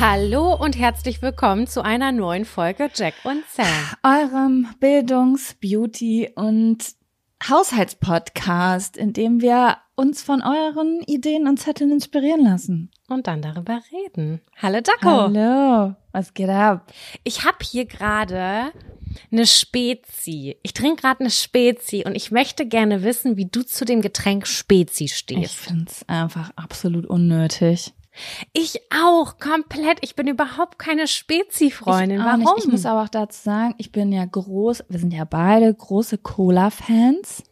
Hallo und herzlich willkommen zu einer neuen Folge Jack und Sam. Eurem Bildungs-, Beauty- und Haushaltspodcast, in dem wir uns von euren Ideen und Zetteln inspirieren lassen. Und dann darüber reden. Hallo Jaco. Hallo, was geht ab? Ich habe hier gerade eine Spezi. Ich trinke gerade eine Spezi und ich möchte gerne wissen, wie du zu dem Getränk Spezi stehst. Ich find's einfach absolut unnötig. Ich auch, komplett. Ich bin überhaupt keine Spezi-Freundin. Warum? Nicht. Ich muss aber auch dazu sagen, ich bin ja groß, wir sind ja beide große Cola-Fans,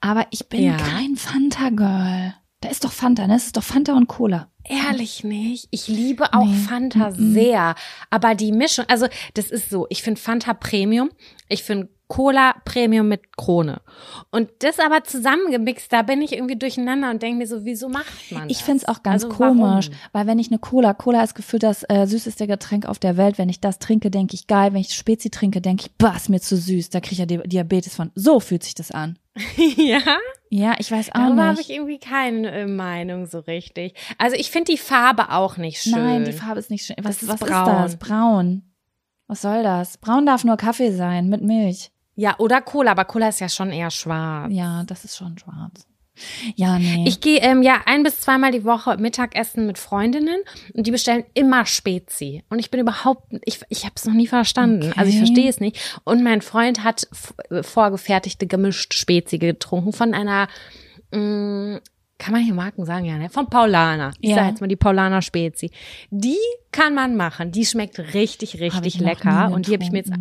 aber ich bin Ja. kein Fanta-Girl. Da ist doch Fanta, ne? Es ist doch Fanta und Cola. Ehrlich nicht. Ich liebe auch Nee. Fanta Mm-mm. sehr. Aber die Mischung, also das ist so, ich finde Fanta Premium, ich finde Cola Premium mit Krone. Und das aber zusammengemixt, da bin ich irgendwie durcheinander und denke mir so, wieso macht man das? Ich find's auch ganz Also komisch, warum? weil wenn ich eine Cola, Cola ist gefühlt das äh, süßeste Getränk auf der Welt. Wenn ich das trinke, denke ich geil. Wenn ich Spezi trinke, denke ich, bah, ist mir zu süß. Da kriege ich ja Di- Diabetes von. So fühlt sich das an. ja? Ja, ich weiß auch Darüber habe nicht. ich irgendwie keine äh, Meinung so richtig. Also ich finde die Farbe auch nicht schön. Nein, die Farbe ist nicht schön. Was, Das ist was braun. ist das? Braun. Was soll das? Braun darf nur Kaffee sein mit Milch. Ja, oder Cola, aber Cola ist ja schon eher schwarz. Ja, das ist schon schwarz. Ja, nee. Ich gehe ähm, ja ein bis zweimal die Woche Mittagessen mit Freundinnen und die bestellen immer Spezi. Und ich bin überhaupt, ich, ich habe es noch nie verstanden. Okay. Also ich verstehe es nicht. Und mein Freund hat äh, vorgefertigte gemischt Spezi getrunken von einer, mh, kann man hier Marken sagen, ja, ne? Von Paulana. Ich Ja. sage jetzt mal die Paulana Spezi. Die kann man machen. Die schmeckt richtig, richtig lecker. Und die habe ich mir jetzt.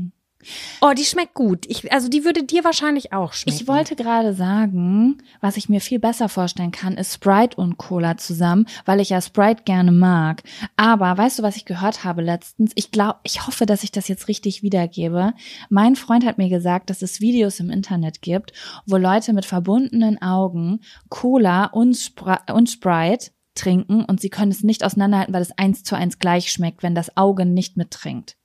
Oh, die schmeckt gut. Ich, also die würde dir wahrscheinlich auch schmecken. Ich wollte gerade sagen, was ich mir viel besser vorstellen kann, ist Sprite und Cola zusammen, weil ich ja Sprite gerne mag. Aber weißt du, was ich gehört habe letztens? Ich glaube, ich hoffe, dass ich das jetzt richtig wiedergebe. Mein Freund hat mir gesagt, dass es Videos im Internet gibt, wo Leute mit verbundenen Augen Cola und, Spra und Sprite trinken und sie können es nicht auseinanderhalten, weil es eins zu eins gleich schmeckt, wenn das Auge nicht mittrinkt.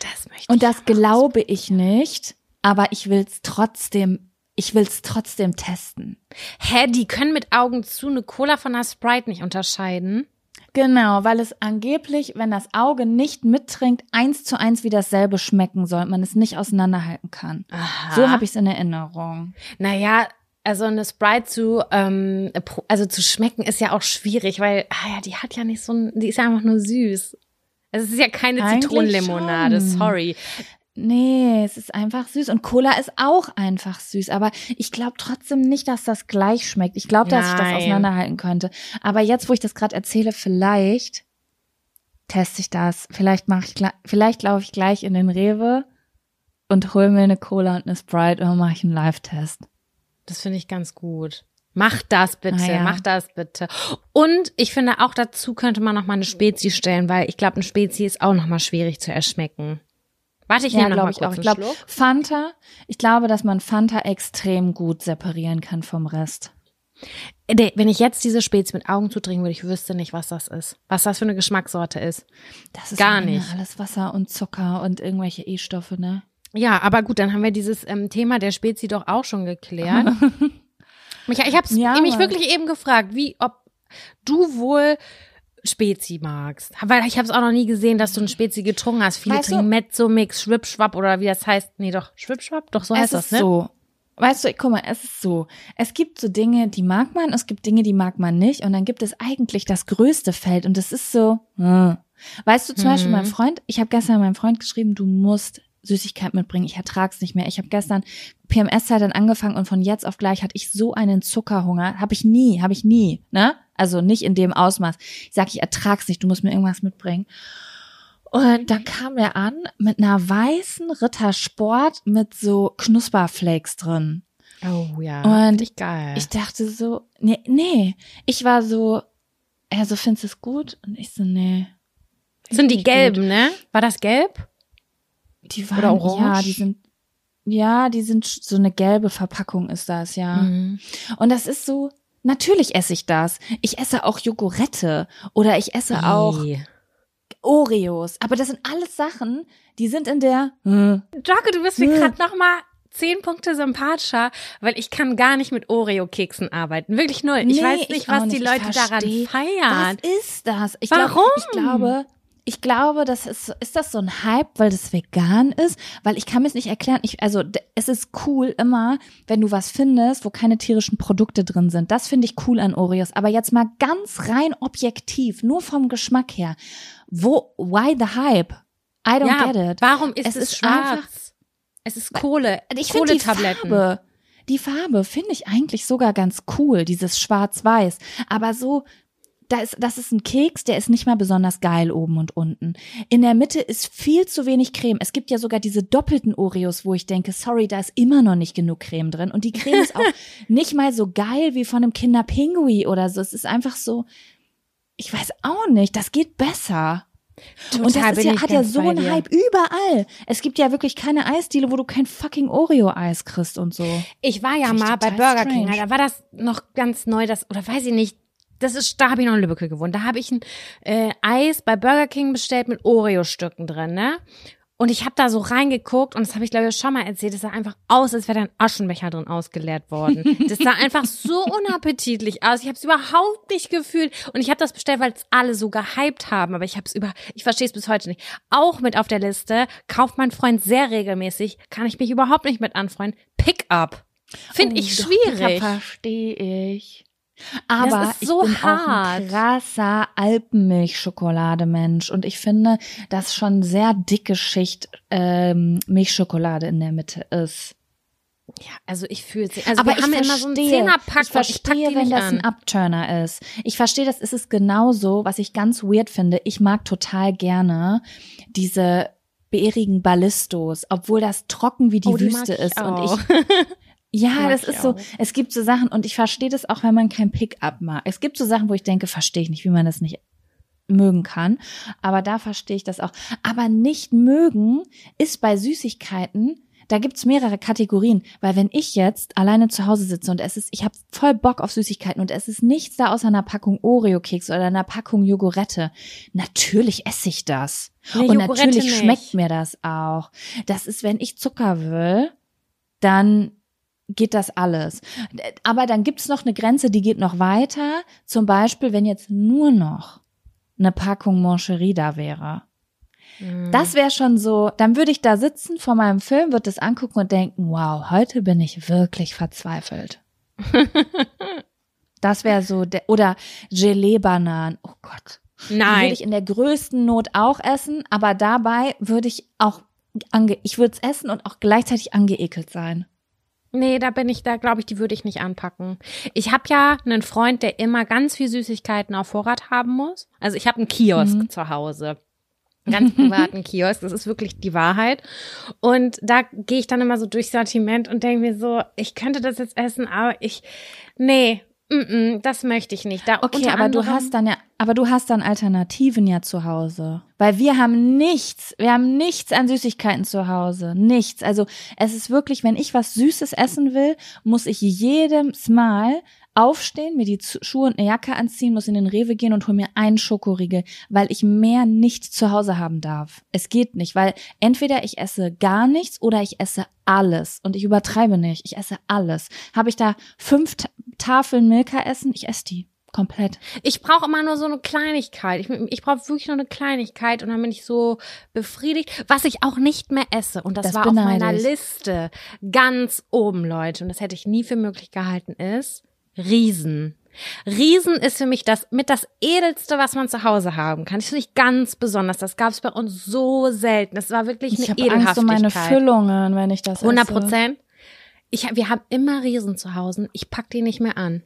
Das möchte Und das glaube ich nicht, aber ich will's trotzdem, ich will's trotzdem testen. Hä, die können mit Augen zu eine Cola von einer Sprite nicht unterscheiden? Genau, weil es angeblich, wenn das Auge nicht mittrinkt, eins zu eins wie dasselbe schmecken soll, man es nicht auseinanderhalten kann. Aha. So habe ich es in Erinnerung. Naja, also eine Sprite zu, ähm, also zu schmecken ist ja auch schwierig, weil, ah ja, die hat ja nicht so ein, die ist ja einfach nur süß. Es ist ja keine Eigentlich Zitronenlimonade, schon. sorry. Nee, es ist einfach süß und Cola ist auch einfach süß, aber ich glaube trotzdem nicht, dass das gleich schmeckt. Ich glaube, dass ich das Nein. auseinanderhalten könnte. Aber jetzt, wo ich das gerade erzähle, vielleicht teste ich das. Vielleicht mache ich, vielleicht laufe ich gleich in den Rewe und hol mir eine Cola und eine Sprite und dann mache ich einen Live-Test. Das finde ich ganz gut. Mach das bitte, Ah, ja. mach das bitte. Und ich finde auch dazu könnte man noch mal eine Spezi stellen, weil ich glaube, eine Spezi ist auch noch mal schwierig zu erschmecken. Warte, ich Ja, nehme noch glaube mal ich kurz auch. Ich glaube. Fanta, ich glaube, dass man Fanta extrem gut separieren kann vom Rest. Nee, Wenn ich jetzt diese Spezi mit Augen zutrinken würde, ich wüsste nicht, was das ist. Was das für eine Geschmackssorte ist. Das ist Gar nicht. alles Wasser und Zucker und irgendwelche E-Stoffe, ne? Ja, aber gut, dann haben wir dieses ähm, Thema der Spezi doch auch schon geklärt. ich ich habe Ja, mich wirklich eben gefragt, wie ob du wohl Spezi magst. Weil ich habe es auch noch nie gesehen, dass du ein Spezi getrunken hast. Viele Weißt du- trinken Mezzo-Mix, Schwipschwapp oder wie das heißt. Nee, doch, Schwipschwapp? Doch, so heißt es das, ne? so. Weißt du, guck mal, es ist so. Es gibt so Dinge, die mag man, es gibt Dinge, die mag man nicht. Und dann gibt es eigentlich das größte Feld. Und das ist so. hm. Weißt du, zum Mhm. Beispiel mein Freund, ich habe gestern meinem Freund geschrieben, du musst Süßigkeit mitbringen. Ich ertrag's nicht mehr. Ich habe gestern PMS-Zeit dann angefangen und von jetzt auf gleich hatte ich so einen Zuckerhunger. Habe ich nie, habe ich nie, ne? Also nicht in dem Ausmaß. Ich sag, ich ertrag's nicht, du musst mir irgendwas mitbringen. Und dann kam er an mit einer weißen Rittersport mit so Knusperflakes drin. Oh ja, Und ich geil. Ich dachte so, nee, nee. Ich war so, er so, findest du es gut? Und ich so, nee. sind die nicht gut. gelben, ne? War das gelb? Die waren, Oder orange? ja, die sind, ja, die sind so eine gelbe Verpackung ist das, ja. Mhm. Und das ist so, natürlich esse ich das. Ich esse auch Jogurette oder ich esse auch. Oreos. Aber das sind alles Sachen, die sind in der, hm, Jocke, du bist mir Hm. gerade noch mal zehn Punkte sympathischer, weil ich kann gar nicht mit Oreo-Keksen arbeiten. Wirklich null. Ich Nee, weiß nicht, ich was auch die nicht. Leute Ich daran feiern. Was ist das? Ich Warum? Glaub, ich glaube, ich glaube, das ist, ist das so ein Hype, weil das vegan ist? Weil ich kann mir es nicht erklären. Ich, also, es ist cool immer, wenn du was findest, wo keine tierischen Produkte drin sind. Das finde ich cool an Oreos. Aber jetzt mal ganz rein objektiv, nur vom Geschmack her. Wo, why the hype? I don't ja, get it. warum ist Es es, ist schwarz? einfach- es ist Kohle. Ich finde die. Farbe, die Farbe finde ich eigentlich sogar ganz cool, dieses Schwarz-Weiß. Aber so, da ist, das ist ein Keks, der ist nicht mal besonders geil oben und unten. In der Mitte ist viel zu wenig Creme. Es gibt ja sogar diese doppelten Oreos, wo ich denke, sorry, da ist immer noch nicht genug Creme drin. Und die Creme ist auch nicht mal so geil wie von einem Kinder Pingui oder so. Es ist einfach so, ich weiß auch nicht, das geht besser. und Total das ist bin ja, hat ja so einen. Hype überall. Es gibt ja wirklich keine Eisdiele, wo du kein fucking Oreo-Eis kriegst und so. Ich war ja Finde mal bei Burger King, strange. da war das noch ganz neu, das, oder weiß ich nicht, das ist, da habe ich noch in Lübbecke gewohnt. Da habe ich ein äh, Eis bei Burger King bestellt mit Oreo-Stücken drin, ne? Und ich habe da so reingeguckt und das habe ich glaube ich schon mal erzählt, es sah einfach aus, als wäre da ein Aschenbecher drin ausgeleert worden. Das sah einfach so unappetitlich aus. Ich habe es überhaupt nicht gefühlt und ich habe das bestellt, weil es alle so gehypt haben, aber ich habe es über ich verstehe es bis heute nicht. Auch mit auf der Liste kauft mein Freund sehr regelmäßig, kann ich mich überhaupt nicht mit anfreunden. Pick-up. Finde ich doch, schwierig. Verstehe ich. Aber ist so ich bin auch hart. ein krasser Alpenmilchschokolademensch und ich finde, dass schon sehr dicke Schicht ähm, Milchschokolade in der Mitte ist. Ja, also ich fühle es. Also aber wir haben ich immer so einen verstehe, Zehnerpack ich und ich verstehe, die wenn das an. ein Upturner ist. Ich verstehe, das ist es genauso, was ich ganz weird finde. Ich mag total gerne diese beerigen Ballistos, obwohl das trocken wie die Oh, die Wüste ich ist und auch. ich Ja, das ist so, auch. es gibt so Sachen und ich verstehe das auch, wenn man kein Pickup mag. Es gibt so Sachen, wo ich denke, verstehe ich nicht, wie man das nicht mögen kann, aber da verstehe ich das auch. Aber nicht mögen ist bei Süßigkeiten, da gibt's mehrere Kategorien, weil wenn ich jetzt alleine zu Hause sitze und es ist, ich habe voll Bock auf Süßigkeiten und es ist nichts da außer einer Packung Oreo-Keks oder einer Packung Jogurette, natürlich esse ich das. Nee, und Jogurette natürlich nicht. schmeckt mir das auch. Das ist, wenn ich Zucker will, dann geht das alles. Aber dann gibt's noch eine Grenze, die geht noch weiter. Zum Beispiel, wenn jetzt nur noch eine Packung Moncherie da wäre. Mhm. Das wäre schon so, dann würde ich da sitzen vor meinem Film, würde das angucken und denken, wow, heute bin ich wirklich verzweifelt. das wäre so, der, oder Gelee-Bananen, oh Gott. Die würde Nein. ich in der größten Not auch essen, aber dabei würde ich auch, ange ich würde es essen und auch gleichzeitig angeekelt sein. Nee, da bin ich, da glaube ich, die würde ich nicht anpacken. Ich habe ja einen Freund, der immer ganz viel Süßigkeiten auf Vorrat haben muss. Also ich habe einen Kiosk Mhm. zu Hause. ganz privaten Kiosk. Das ist wirklich die Wahrheit. Und da gehe ich dann immer so durchs Sortiment und denke mir so, ich könnte das jetzt essen, aber ich, nee, mm -mm, das möchte ich nicht. Da Okay, aber du hast dann ja, aber du hast dann Alternativen ja zu Hause. Weil wir haben nichts, wir haben nichts an Süßigkeiten zu Hause. Nichts. Also es ist wirklich, wenn ich was Süßes essen will, muss ich jedes Mal aufstehen, mir die Schuhe und eine Jacke anziehen, muss in den Rewe gehen und hol mir einen Schokoriegel, weil ich mehr nicht zu Hause haben darf. Es geht nicht, weil entweder ich esse gar nichts oder ich esse alles. Und ich übertreibe nicht. Ich esse alles. Habe ich da fünf Ta Tafeln Milka essen? Ich esse die. Komplett. Ich brauche immer nur so eine Kleinigkeit. Ich, ich brauche wirklich nur eine Kleinigkeit und dann bin ich so befriedigt. Was ich auch nicht mehr esse. Und das, Das war auf meiner ich. Liste ganz oben, Leute. Und das hätte ich nie für möglich gehalten, ist Riesen. Riesen ist für mich das mit das edelste, was man zu Hause haben kann. Das finde ich ganz besonders. Das gab es bei uns so selten. Das war wirklich eine Ich habe Angst um Edelhaftigkeit. meine Füllungen, wenn ich das 100 esse. Prozent. Ich, hab- wir haben immer Riesen zu Hause. Ich pack die nicht mehr an.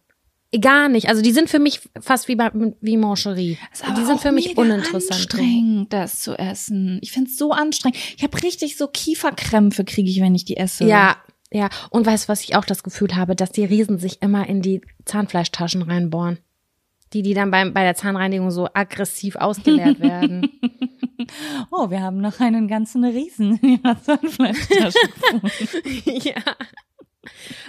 Gar nicht. Also die sind für mich fast wie, bei, wie Mancherie. Die sind für mich uninteressant. anstrengend, das zu essen. Ich find's so anstrengend. Ich habe richtig so Kieferkrämpfe kriege ich, wenn ich die esse. Ja, ja. Und weißt du, was ich auch das Gefühl habe, dass die Riesen sich immer in die Zahnfleischtaschen reinbohren. Die, die dann beim, bei der Zahnreinigung so aggressiv ausgeleert werden. Oh, wir haben noch einen ganzen Riesen in ihrer Zahnfleischtasche ja.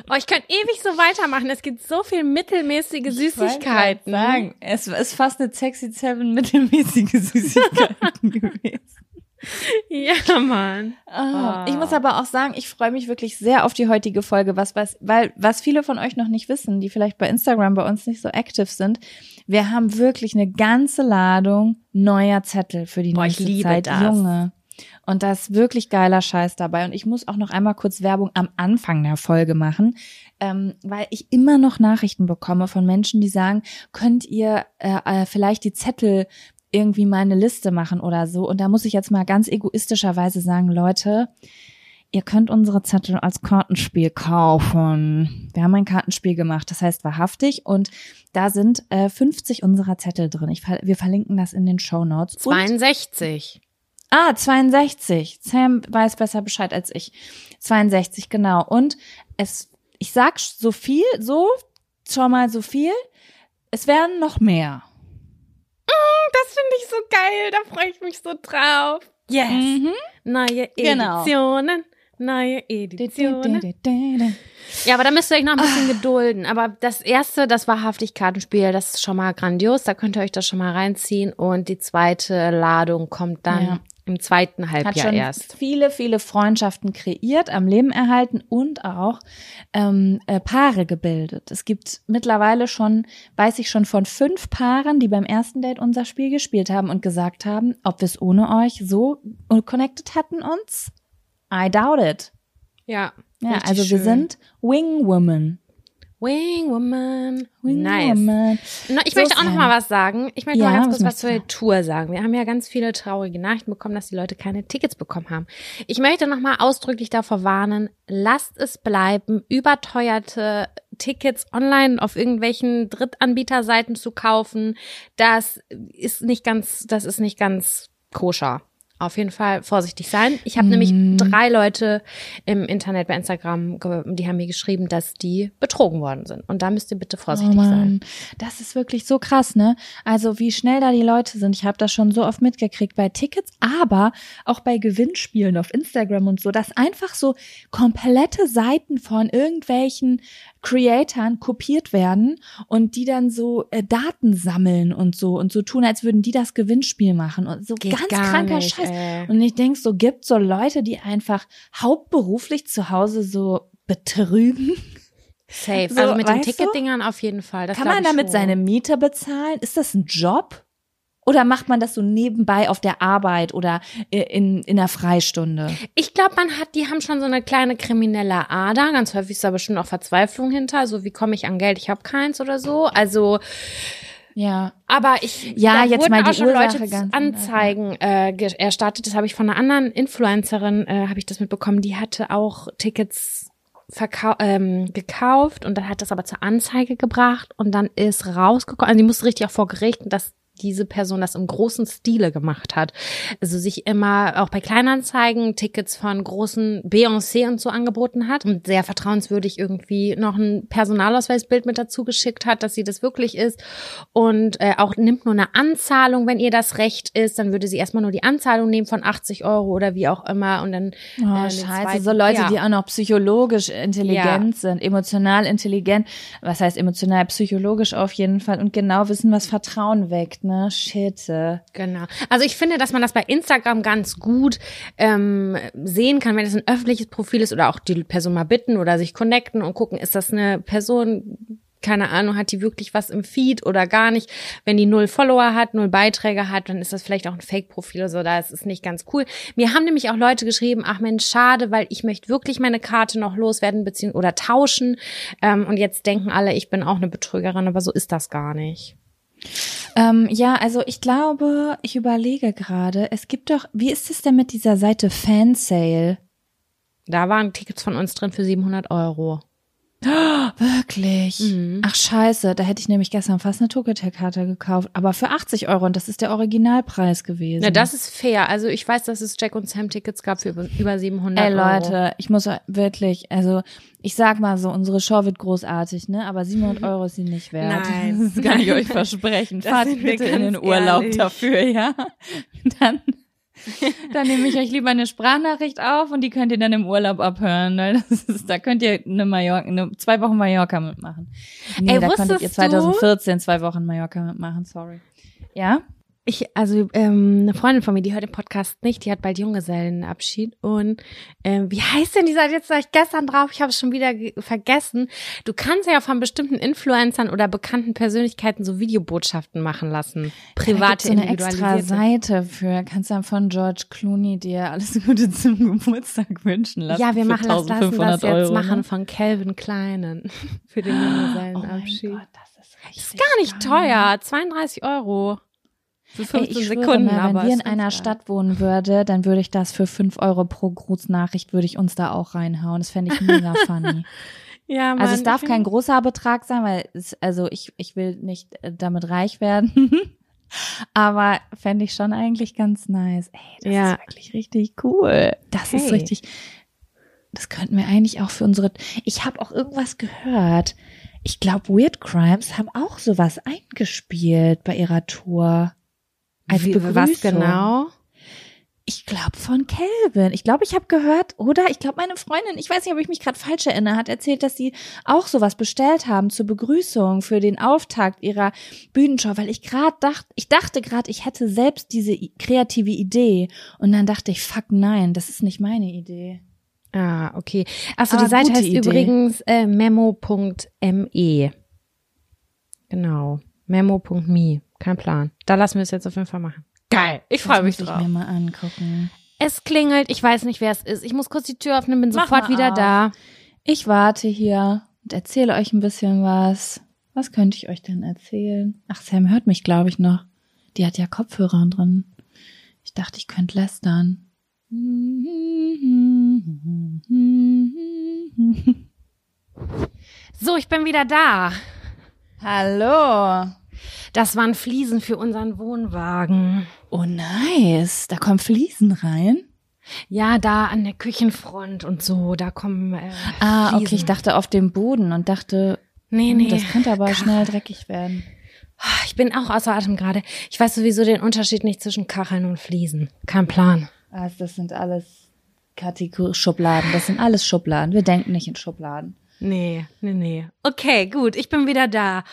Oh, ich könnte ewig so weitermachen. Es gibt so viel mittelmäßige Süßigkeiten. Ich grad sagen, es ist fast eine sexy seven mittelmäßige Süßigkeiten gewesen. Ja, Mann. Ah. Ich muss aber auch sagen, ich freue mich wirklich sehr auf die heutige Folge, was, was, weil, was viele von euch noch nicht wissen, die vielleicht bei Instagram bei uns nicht so aktiv sind. Wir haben wirklich eine ganze Ladung neuer Zettel für die Boah, ich nächste liebe Zeit. das. Junge. Und da ist wirklich geiler Scheiß dabei. Und ich muss auch noch einmal kurz Werbung am Anfang der Folge machen, ähm, weil ich immer noch Nachrichten bekomme von Menschen, die sagen, könnt ihr äh, äh, vielleicht die Zettel irgendwie meine Liste machen oder so. Und da muss ich jetzt mal ganz egoistischerweise sagen, Leute, ihr könnt unsere Zettel als Kartenspiel kaufen. Wir haben ein Kartenspiel gemacht, das heißt wahrhaftig. Und da sind äh, 50 unserer Zettel drin. Ich, wir verlinken das in den Show Notes. 62. Ah, 62. Sam weiß besser Bescheid als ich. 62, genau. Und es, ich sag so viel, so, schon mal so viel. Es werden noch mehr. Das finde ich so geil. Da freue ich mich so drauf. Yes. Mhm. Neue Genau. Editionen. Neue Editionen. Ja, aber da müsst ihr euch noch ein bisschen Ah. gedulden. Aber das erste, das Wahrhaftig-Kartenspiel, das ist schon mal grandios. Da könnt ihr euch das schon mal reinziehen. Und die zweite Ladung kommt dann Ja. Im zweiten Hat Halbjahr schon erst. viele, viele Freundschaften kreiert, am Leben erhalten und auch ähm, äh, Paare gebildet. Es gibt mittlerweile schon, weiß ich schon von fünf Paaren, die beim ersten Date unser Spiel gespielt haben und gesagt haben, ob wir es ohne euch so connected hätten uns. I doubt it. Ja. Ja, also wir schön. sind Wing Woman. Wing Woman. Wing nice. Woman. Na, ich So, möchte auch noch mal was sagen. Ich möchte Ja, mal ganz was kurz was möchtest zur du? Tour sagen. Wir haben ja ganz viele traurige Nachrichten bekommen, dass die Leute keine Tickets bekommen haben. Ich möchte noch mal ausdrücklich davor warnen, lasst es bleiben, überteuerte Tickets online auf irgendwelchen Drittanbieterseiten zu kaufen. Das ist nicht ganz, das ist nicht ganz koscher. Auf jeden Fall vorsichtig sein. Ich habe nämlich Mhm. drei Leute im Internet bei Instagram, die haben mir geschrieben, dass die betrogen worden sind. Und da müsst ihr bitte vorsichtig oh sein. Das ist wirklich so krass, ne? Also wie schnell da die Leute sind. Ich habe das schon so oft mitgekriegt bei Tickets, aber auch bei Gewinnspielen auf Instagram und so, dass einfach so komplette Seiten von irgendwelchen Creatoren kopiert werden und die dann so äh, Daten sammeln und so und so tun, als würden die das Gewinnspiel machen und so Geht ganz kranker nicht, Scheiß. ey. Und ich denk, so gibt so Leute, die einfach hauptberuflich zu Hause so betrügen. Safe. So, also mit den? Ticketdingern auf jeden Fall. Das Kann man damit schon. seine Miete bezahlen? Ist das ein Job? Oder macht man das so nebenbei auf der Arbeit oder i- in, in der Freistunde? Ich glaube, man hat, die haben schon so eine kleine kriminelle Ader. Ganz häufig ist da bestimmt auch Verzweiflung hinter. So, wie komme ich an Geld? Ich habe keins oder so. Also, Ja. aber ich, Ja, jetzt mal die auch schon Ursache Leute Anzeigen äh, erstattet. Das habe ich von einer anderen Influencerin, äh, habe ich das mitbekommen. Die hatte auch Tickets verkau ähm, gekauft und dann hat das aber zur Anzeige gebracht und dann ist rausgekommen, also die musste richtig auch vor Gericht, dass diese Person das im großen Stile gemacht hat. Also sich immer auch bei Kleinanzeigen Tickets von großen Beyoncé und so angeboten hat und sehr vertrauenswürdig irgendwie noch ein Personalausweisbild mit dazu geschickt hat, dass sie das wirklich ist und äh, auch nimmt nur eine Anzahlung, wenn ihr das recht ist, dann würde sie erstmal nur die Anzahlung nehmen von 80 Euro oder wie auch immer und dann Oh, äh, scheiße, so Leute, ja. die auch noch psychologisch intelligent Ja. sind, emotional intelligent, was heißt emotional, psychologisch auf jeden Fall und genau wissen, was Vertrauen weckt, ne? Shit. äh. Genau. Also ich finde, dass man das bei Instagram ganz gut ähm, sehen kann, wenn es ein öffentliches Profil ist oder auch die Person mal bitten oder sich connecten und gucken, ist das eine Person, keine Ahnung, hat die wirklich was im Feed oder gar nicht. Wenn die null Follower hat, null Beiträge hat, dann ist das vielleicht auch ein Fake-Profil oder so. Da ist es nicht ganz cool. Mir haben nämlich auch Leute geschrieben, ach Mensch, schade, weil ich möchte wirklich meine Karte noch loswerden beziehungsweise oder tauschen. Ähm, und jetzt denken alle, ich bin auch eine Betrügerin, aber so ist das gar nicht. Ähm, ja, also ich glaube, ich überlege gerade, es gibt doch, wie ist es denn mit dieser Seite Fansale? Da waren Tickets von uns drin für 700 Euro. Wirklich? Mhm. Ach scheiße, da hätte ich nämlich gestern fast eine Tokotel-Karte gekauft, aber für 80 Euro und das ist der Originalpreis gewesen. Na, das ist fair. Also ich weiß, dass es Jack und Sam Tickets gab für über, über 700 Ey Euro. Leute, ich muss wirklich, also ich sag mal so, unsere Show wird großartig, ne? Aber 700 Euro ist sie nicht wert. Nein. Das kann ich euch versprechen. Fahrt bitte in den Urlaub ehrlich. dafür, ja? Dann, dann nehme ich euch lieber eine Sprachnachricht auf und die könnt ihr dann im Urlaub abhören. Weil das ist, da könnt ihr eine Mallorca, eine, zwei Wochen Mallorca mitmachen. Nee, Ey, da konntet ihr wusstest du- 2014 zwei Wochen Mallorca mitmachen, sorry. Ja? Ich, also ähm, eine Freundin von mir, die hört den Podcast nicht, die hat bald Junggesellenabschied und ähm, wie heißt denn dieser, jetzt war ich gestern drauf, ich habe es schon wieder ge- vergessen. Du kannst ja von bestimmten Influencern oder bekannten Persönlichkeiten so Videobotschaften machen lassen. Da Private, gibt's so eine extra. Seite für. Kannst dann von George Clooney dir alles Gute zum Geburtstag wünschen lassen. Ja, wir machen das, lassen das 1500 jetzt Euro, machen ne? von Calvin Kleinen für den Oh mein Junggesellenabschied. Gott, das ist richtig ist gar nicht geil. teuer, 32 Euro. Für Ey, 15 ich schwöre Sekunden, mal, wenn wir ist in einer. Stadt wohnen würde, dann würde ich das für 5 Euro pro Grußnachricht, würde ich uns da auch reinhauen. Das fände ich mega funny. Ja, Mann, also es darf kein großer Betrag sein, weil es, also ich, ich will nicht äh, damit reich werden. Aber fände ich schon eigentlich ganz nice. Ey, das Ja. ist wirklich richtig cool. Das ist Hey. richtig. Das könnten wir eigentlich auch für unsere. Ich habe auch irgendwas gehört. Ich glaube, Weird Crimes haben auch sowas eingespielt bei ihrer Tour. Als Wie, Begrüßung. was genau? Ich glaube von Calvin. Ich glaube, ich habe gehört, oder? Ich glaube, meine Freundin, ich weiß nicht, ob ich mich gerade falsch erinnere, hat erzählt, dass sie auch sowas bestellt haben zur Begrüßung für den Auftakt ihrer Bühnenshow, weil ich gerade dachte, ich dachte gerade, ich hätte selbst diese kreative Idee und dann dachte ich, fuck nein, das ist nicht meine Idee. Ah, okay. Achso, Aber die Seite heißt Idee. übrigens äh, memo.me. Genau. Memo.me. Kein Plan. Da lassen wir es jetzt auf jeden Fall machen. Geil. Ich freue mich muss drauf. ich mir mal angucken. Es klingelt. Ich weiß nicht, wer es ist. Ich muss kurz die Tür öffnen, bin Mach sofort wieder auf. da. Ich warte hier und erzähle euch ein bisschen was. Was könnte ich euch denn erzählen? Ach, Sam hört mich, glaube ich, noch. Die hat ja Kopfhörer drin. Ich dachte, ich könnte lästern. So, ich bin wieder da. Hallo. Das waren Fliesen für unseren Wohnwagen. Oh, nice. Da kommen Fliesen rein. Ja, da an der Küchenfront und so, da kommen äh, Ah, Fliesen. okay. Ich dachte auf dem Boden und dachte, Nee, hm, nee. das könnte aber Kach- schnell dreckig werden. Ich bin auch außer Atem gerade. Ich weiß sowieso den Unterschied nicht zwischen Kacheln und Fliesen. Kein Plan. Also das sind alles Kategor Schubladen. Das sind alles Schubladen. Wir denken nicht in Schubladen. Nee, nee, nee. Okay, gut, ich bin wieder da.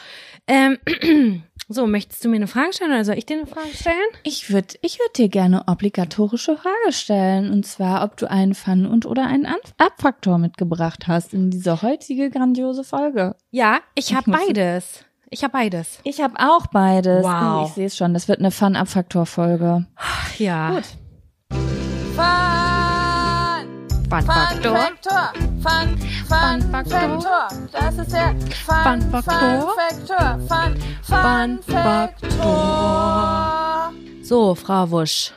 Ähm, so, möchtest du mir eine Frage stellen oder soll ich dir eine Frage stellen? Ich würde ich würd dir gerne obligatorische Frage stellen. Und zwar, ob du einen Fun- und oder einen Abfaktor mitgebracht hast in diese heutige grandiose Folge. Ja, ich habe beides. Ich habe beides. Ich habe auch beides. Wow. Oh, ich sehe es schon. Das wird eine Fun-Abfaktor-Folge. Ja. Gut. Fun, Fun Faktor. Faktor. Fun, Fun, Fun Faktor. Faktor. Das ist der Fun, Fun Faktor. Fun Faktor. Fun, Fun Fun Faktor. So, Frau Wusch.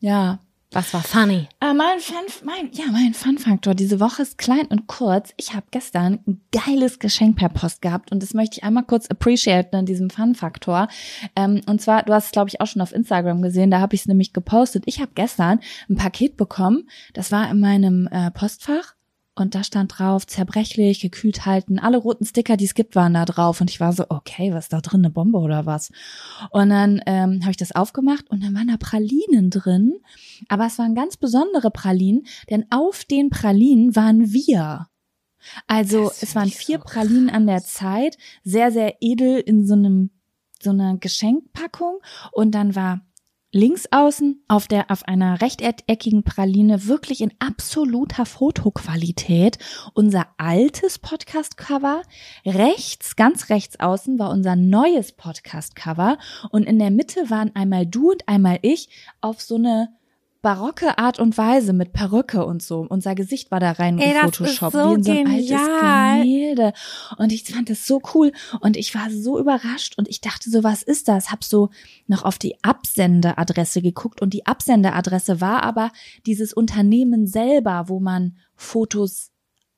Ja. Was war funny? Äh, mein Fun, mein, ja, mein Fun-Faktor diese Woche ist klein und kurz. Ich habe gestern ein geiles Geschenk per Post gehabt und das möchte ich einmal kurz appreciaten an diesem Fun-Faktor. Ähm, und zwar, du hast es, glaube ich, auch schon auf Instagram gesehen, da habe ich es nämlich gepostet. Ich habe gestern ein Paket bekommen, das war in meinem äh, Postfach und da stand drauf, zerbrechlich, gekühlt halten. Alle roten Sticker, die es gibt, waren da drauf. Und ich war so, okay, was ist da drin? Eine Bombe oder was? Und dann ähm, habe ich das aufgemacht und dann waren da Pralinen drin. Aber es waren ganz besondere Pralinen, denn auf den Pralinen waren wir. Also es waren vier so Pralinen an der Zeit, sehr, sehr edel in so einem so einer Geschenkpackung. Und dann war links außen auf der auf einer rechteckigen Praline wirklich in absoluter Fotoqualität. Unser altes Podcast Cover rechts ganz rechts außen war unser neues Podcast Cover und in der Mitte waren einmal du und einmal ich auf so eine barocke Art und Weise mit Perücke und so. Unser Gesicht war da rein Ey, Photoshop, so wie in so ein genial. altes Gemälde. Und ich fand das so cool und ich war so überrascht und ich dachte so, was ist das? Hab so noch auf die Absendeadresse geguckt und die Absendeadresse war aber dieses Unternehmen selber, wo man Fotos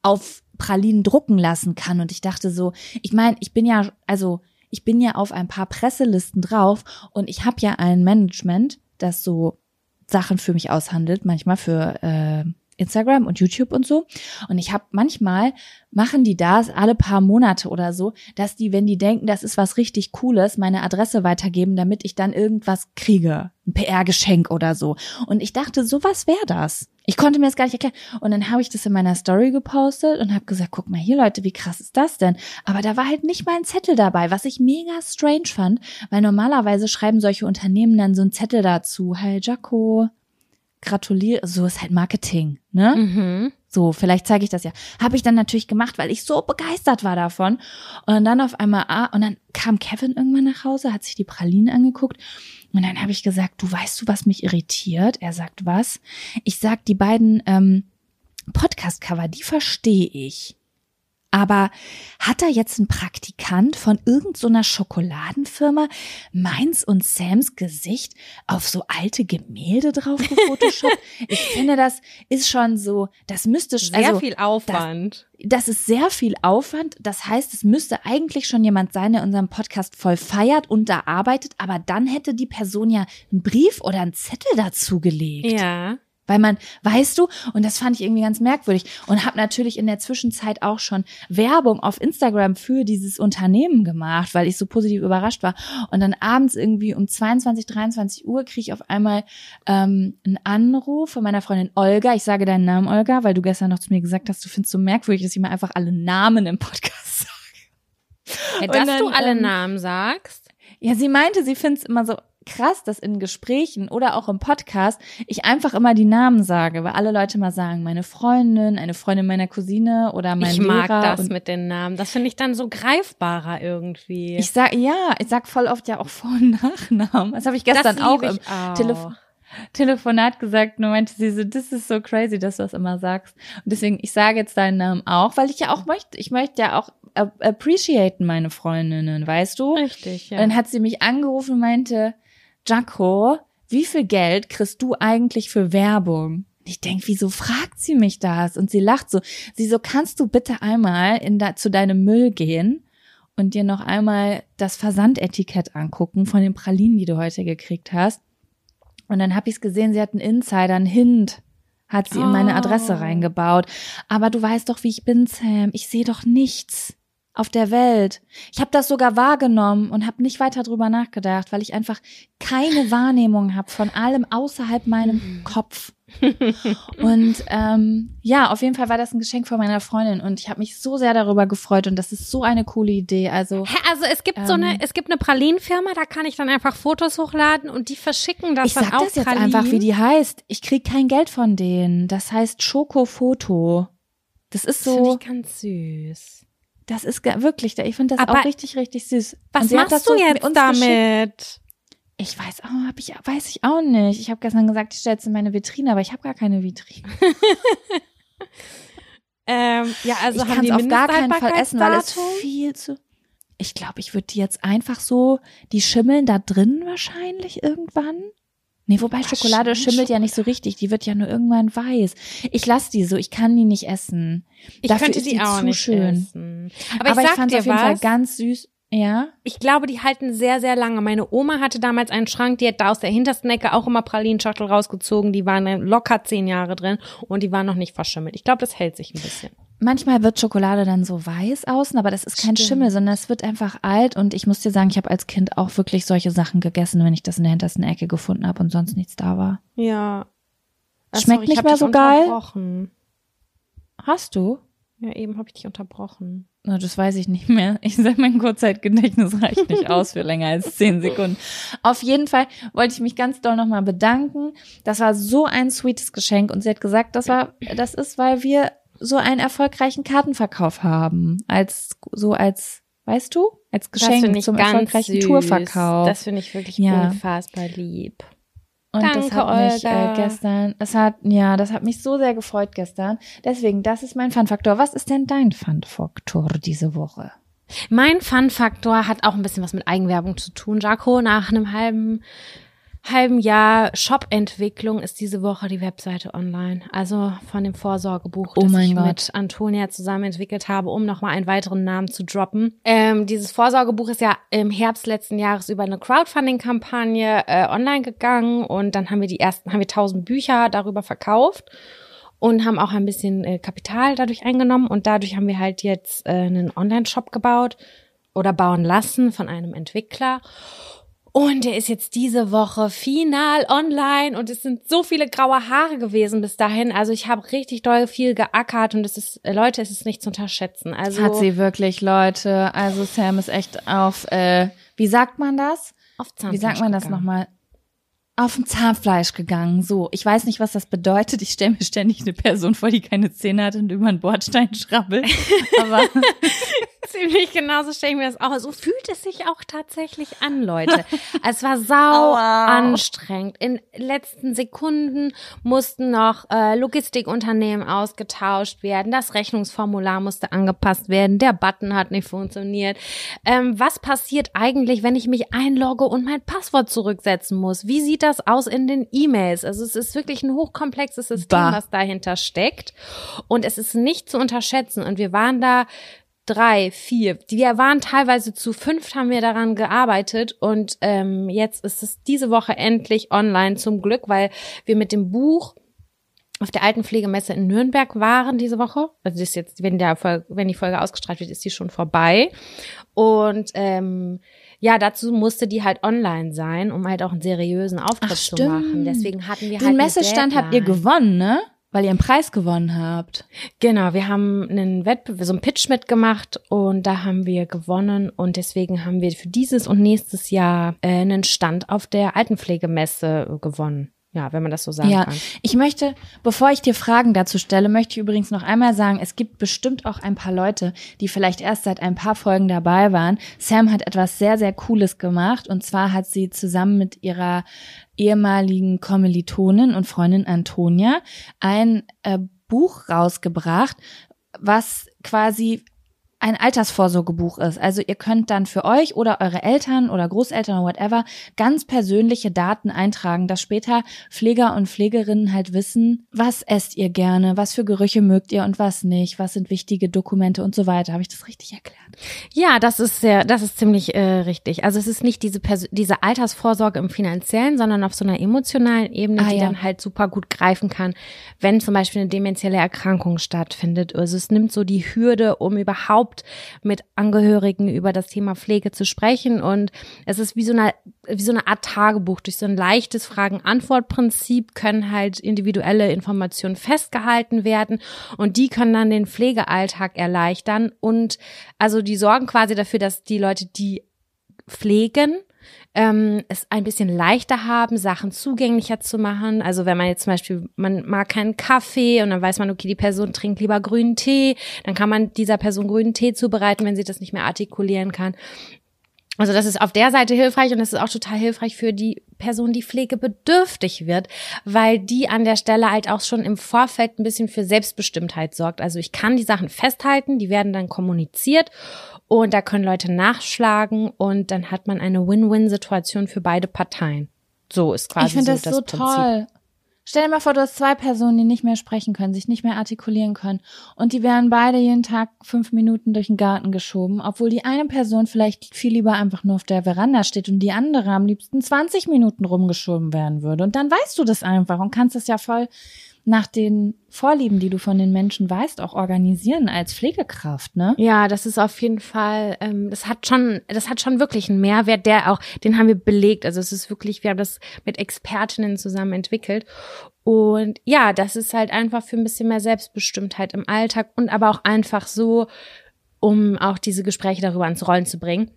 auf Pralinen drucken lassen kann. Und ich dachte so, ich meine, ich bin ja, also ich bin ja auf ein paar Presselisten drauf und ich habe ja ein Management, das so Sachen für mich aushandelt, manchmal für äh, Instagram und YouTube und so. Und ich habe manchmal machen die das alle paar Monate oder so, dass die, wenn die denken, das ist was richtig Cooles, meine Adresse weitergeben, damit ich dann irgendwas kriege, ein PR-Geschenk oder so. Und ich dachte, sowas wäre das. Ich konnte mir das gar nicht erklären. Und dann habe ich das in meiner Story gepostet und habe gesagt, guck mal hier Leute, wie krass ist das denn? Aber da war halt nicht mal ein Zettel dabei, was ich mega strange fand, weil normalerweise schreiben solche Unternehmen dann so einen Zettel dazu. Hey Jaco, gratuliere, so ist halt Marketing, ne? Mhm. So, vielleicht zeige ich das ja. Habe ich dann natürlich gemacht, weil ich so begeistert war davon. Und dann auf einmal, ah, und dann kam Kevin irgendwann nach Hause, hat sich die Pralinen angeguckt. Und dann habe ich gesagt, du weißt du, was mich irritiert? Er sagt, was? Ich sag, die beiden ähm, Podcast-Cover, die verstehe ich. Aber hat da jetzt ein Praktikant von irgendeiner so Schokoladenfirma meins und Sams Gesicht auf so alte Gemälde drauf gefotoshoppt? ich finde, das ist schon so, das müsste Sehr also, viel Aufwand. das ist sehr viel Aufwand. Das heißt, es müsste eigentlich schon jemand sein, der unseren Podcast voll feiert und da arbeitet, aber dann hätte die Person ja einen Brief oder einen Zettel dazu gelegt. ja. Weil man, weißt du, und das fand ich irgendwie ganz merkwürdig und habe natürlich in der Zwischenzeit auch schon Werbung auf Instagram für dieses Unternehmen gemacht, weil ich so positiv überrascht war. Und dann abends irgendwie um 22, 23 Uhr kriege ich auf einmal ähm, einen Anruf von meiner Freundin Olga. Ich sage deinen Namen, Olga, weil du gestern noch zu mir gesagt hast, du findest so merkwürdig, dass ich mir einfach alle Namen im Podcast sage. Ja, dass dann, du alle ähm, Namen sagst. Ja, sie meinte, sie findet es immer so krass, dass in Gesprächen oder auch im Podcast ich einfach immer die Namen sage, weil alle Leute mal sagen, meine Freundin, eine Freundin meiner Cousine oder mein Ich mag Lehrer. das und mit den Namen. Das finde ich dann so greifbarer irgendwie. ich sag ja, ich sag voll oft ja auch Vor- und Nachnamen. Das habe ich gestern das auch liebe im ich auch. Telefon Telefonat gesagt und meinte sie so, das ist so crazy, dass du das immer sagst. Und deswegen, ich sage jetzt deinen Namen auch, weil ich ja auch möchte, ich möchte ja auch ap- appreciaten meine Freundinnen, weißt du? Richtig, ja. Dann hat sie mich angerufen und meinte, Jaco, wie viel Geld kriegst du eigentlich für Werbung? Und Ich denk, wieso fragt sie mich das? Und sie lacht so. Sie so, kannst du bitte einmal in da, zu deinem Müll gehen und dir noch einmal das Versandetikett angucken von den Pralinen, die du heute gekriegt hast? Und dann habe ich es gesehen, sie hat einen Insider, einen Hint, hat sie in meine Oh. Adresse reingebaut. Aber du weißt doch, wie ich bin, Sam. Ich sehe doch nichts auf der Welt. Ich habe das sogar wahrgenommen und habe nicht weiter drüber nachgedacht, weil ich einfach keine Wahrnehmung habe von allem außerhalb meinem Kopf. Und ähm, ja, auf jeden Fall war das ein Geschenk von meiner Freundin und ich habe mich so sehr darüber gefreut und das ist so eine coole Idee. Also Hä, also es gibt so Ähm. eine, es gibt eine Pralinenfirma, da kann ich dann einfach Fotos hochladen und die verschicken das ich dann sag auf das jetzt Pralinen. einfach, wie die heißt. Ich krieg kein Geld von denen. Das heißt Schokofoto. Das ist Das so, ich ganz süß. Das ist wirklich, ich finde das Aber auch richtig, richtig süß. Was machst das du jetzt damit? geschickt. Ich weiß auch, hab ich, weiß ich auch nicht. Ich habe gestern gesagt, ich stelle es in meine Vitrine, aber ich habe gar keine Vitrine. Ähm, ja, also ich haben kann es auf gar keinen Fall essen, weil es viel zu. Ich glaube, ich würde die jetzt einfach so, die schimmeln da drin wahrscheinlich irgendwann. Nee, wobei Schokolade schimmelt ja nicht so richtig. Die wird ja nur irgendwann weiß. Ich lasse die so. Ich kann die nicht essen. Ich Dafür könnte ist die die auch zu nicht schön. essen. Aber, Aber, ich ich, fand auf jeden Fall was. ganz süß. Ja. Ich glaube, die halten sehr, sehr lange. Meine Oma hatte damals einen Schrank, die hat da aus der hintersten Ecke auch immer Pralinschachtel rausgezogen. Die waren locker zehn Jahre drin und die waren noch nicht verschimmelt. Ich glaube, das hält sich ein bisschen. Manchmal wird Schokolade dann so weiß außen, aber das ist kein Stimmt. Schimmel, sondern es wird einfach alt. Und ich muss dir sagen, ich habe als Kind auch wirklich solche Sachen gegessen, wenn ich das in der hintersten Ecke gefunden habe und sonst nichts da war. Ja. Äh, Schmeckt ich nicht mehr so geil? Unterbrochen. Hast du? Ja, eben habe ich dich unterbrochen. Na, das weiß ich nicht mehr. Ich sag, mein Kurzzeitgedächtnis reicht nicht aus für länger als zehn Sekunden. Auf jeden Fall wollte ich mich ganz doll nochmal bedanken. Das war so ein sweetes Geschenk und sie hat gesagt, das war, das ist, weil wir so einen erfolgreichen Kartenverkauf haben. Als, so als, weißt du? Als Das Geschenk ich zum ganz erfolgreichen süß. Tourverkauf. Das finde ich wirklich Ja. unfassbar lieb. Und das Danke, hat mich äh, gestern, das hat, ja, das hat mich so sehr gefreut gestern. Deswegen, das ist mein Fun-Faktor. Was ist denn dein Fun-Faktor diese Woche? Mein Fun-Faktor hat auch ein bisschen was mit Eigenwerbung zu tun, Jaco. Nach einem halben, halben Jahr Shop-Entwicklung ist diese Woche die Webseite online. Also von dem Vorsorgebuch, Oh das ich Gott. mit Antonia zusammen entwickelt habe, um nochmal einen weiteren Namen zu droppen. Ähm, dieses Vorsorgebuch ist ja im Herbst letzten Jahres über eine Crowdfunding-Kampagne äh, online gegangen und dann haben wir die ersten, haben wir tausend Bücher darüber verkauft und haben auch ein bisschen äh, Kapital dadurch eingenommen und dadurch haben wir halt jetzt äh, einen Online-Shop gebaut oder bauen lassen von einem Entwickler. Und der ist jetzt diese Woche final online und es sind so viele graue Haare gewesen bis dahin. Also ich habe richtig doll viel geackert und es ist, äh, Leute, es ist nicht zu unterschätzen. Also Hat sie wirklich, Leute. Also Sam ist echt auf, äh, wie sagt man das? auf Wie Zahnfleisch sagt man das nochmal? Auf dem Zahnfleisch gegangen. So, ich weiß nicht, was das bedeutet. Ich stelle mir ständig eine Person vor, die keine Zähne hat und über einen Bordstein schrabbelt. Aber Ziemlich genauso stelle ich mir das auch. So fühlt es sich auch tatsächlich an, Leute. Es war sau Aua. anstrengend. In letzten Sekunden mussten noch äh, Logistikunternehmen ausgetauscht werden. Das Rechnungsformular musste angepasst werden. Der Button hat nicht funktioniert. Ähm, was passiert eigentlich, wenn ich mich einlogge und mein Passwort zurücksetzen muss? Wie sieht das aus in den E-Mails? Also es ist wirklich ein hochkomplexes System, Bah. was dahinter steckt. Und es ist nicht zu unterschätzen. Und wir waren da drei, vier. Wir waren teilweise zu fünft, haben wir daran gearbeitet und ähm, jetzt ist es diese Woche endlich online zum Glück, weil wir mit dem Buch auf der Altenpflegemesse in Nürnberg waren diese Woche. Also das ist jetzt, wenn der Folge, wenn die Folge ausgestrahlt wird, ist die schon vorbei. Und ähm, ja, dazu musste die halt online sein, um halt auch einen seriösen Auftritt Ach, zu machen. Deswegen hatten wir den halt eine Messestand habt ihr gewonnen, ne? Weil ihr einen Preis gewonnen habt. Genau, wir haben einen Wettbewerb, so einen Pitch mitgemacht und da haben wir gewonnen und deswegen haben wir für dieses und nächstes Jahr äh, einen Stand auf der Altenpflegemesse gewonnen. Ja, wenn man das so sagen Ja, kann. ich möchte, bevor ich dir Fragen dazu stelle, möchte ich übrigens noch einmal sagen, es gibt bestimmt auch ein paar Leute, die vielleicht erst seit ein paar Folgen dabei waren. Sam hat etwas sehr, sehr Cooles gemacht und zwar hat sie zusammen mit ihrer ehemaligen Kommilitonin und Freundin Antonia ein äh, Buch rausgebracht, was quasi ein Altersvorsorgebuch ist. Also ihr könnt dann für euch oder eure Eltern oder Großeltern oder whatever ganz persönliche Daten eintragen, dass später Pfleger und Pflegerinnen halt wissen, was esst ihr gerne, was für Gerüche mögt ihr und was nicht, was sind wichtige Dokumente und so weiter. Habe ich das richtig erklärt? Ja, das ist sehr, das ist ziemlich äh, richtig. Also es ist nicht diese Pers diese Altersvorsorge im finanziellen, sondern auf so einer emotionalen Ebene, Ah, die ja. dann halt super gut greifen kann, wenn zum Beispiel eine dementielle Erkrankung stattfindet. Also es nimmt so die Hürde, um überhaupt mit Angehörigen über das Thema Pflege zu sprechen. Und es ist wie so eine wie so eine Art Tagebuch. Durch so ein leichtes Fragen-Antwort-Prinzip können halt individuelle Informationen festgehalten werden. Und die können dann den Pflegealltag erleichtern. Und also die sorgen quasi dafür, dass die Leute, die pflegen, ähm, es ein bisschen leichter haben, Sachen zugänglicher zu machen. Also wenn man jetzt zum Beispiel, man mag keinen Kaffee und dann weiß man, okay, die Person trinkt lieber grünen Tee, dann kann man dieser Person grünen Tee zubereiten, wenn sie das nicht mehr artikulieren kann. Also das ist auf der Seite hilfreich und das ist auch total hilfreich für die Person, die pflegebedürftig wird, weil die an der Stelle halt auch schon im Vorfeld ein bisschen für Selbstbestimmtheit sorgt. Also ich kann die Sachen festhalten, die werden dann kommuniziert und da können Leute nachschlagen und dann hat man eine Win-Win-Situation für beide Parteien. So ist quasi ich finde so das so Prinzip. toll. Stell dir mal vor, du hast zwei Personen, die nicht mehr sprechen können, sich nicht mehr artikulieren können. Und die werden beide jeden Tag fünf Minuten durch den Garten geschoben, obwohl die eine Person vielleicht viel lieber einfach nur auf der Veranda steht und die andere am liebsten 20 Minuten rumgeschoben werden würde. Und dann weißt du das einfach und kannst es ja voll nach den Vorlieben, die du von den Menschen weißt, auch organisieren als Pflegekraft, ne? Ja, das ist auf jeden Fall, ähm, das hat schon, das hat schon wirklich einen Mehrwert, der auch, den haben wir belegt. Also es ist wirklich, wir haben das mit Expertinnen zusammen entwickelt. Und ja, das ist halt einfach für ein bisschen mehr Selbstbestimmtheit im Alltag und aber auch einfach so, um auch diese Gespräche darüber ans Rollen zu bringen.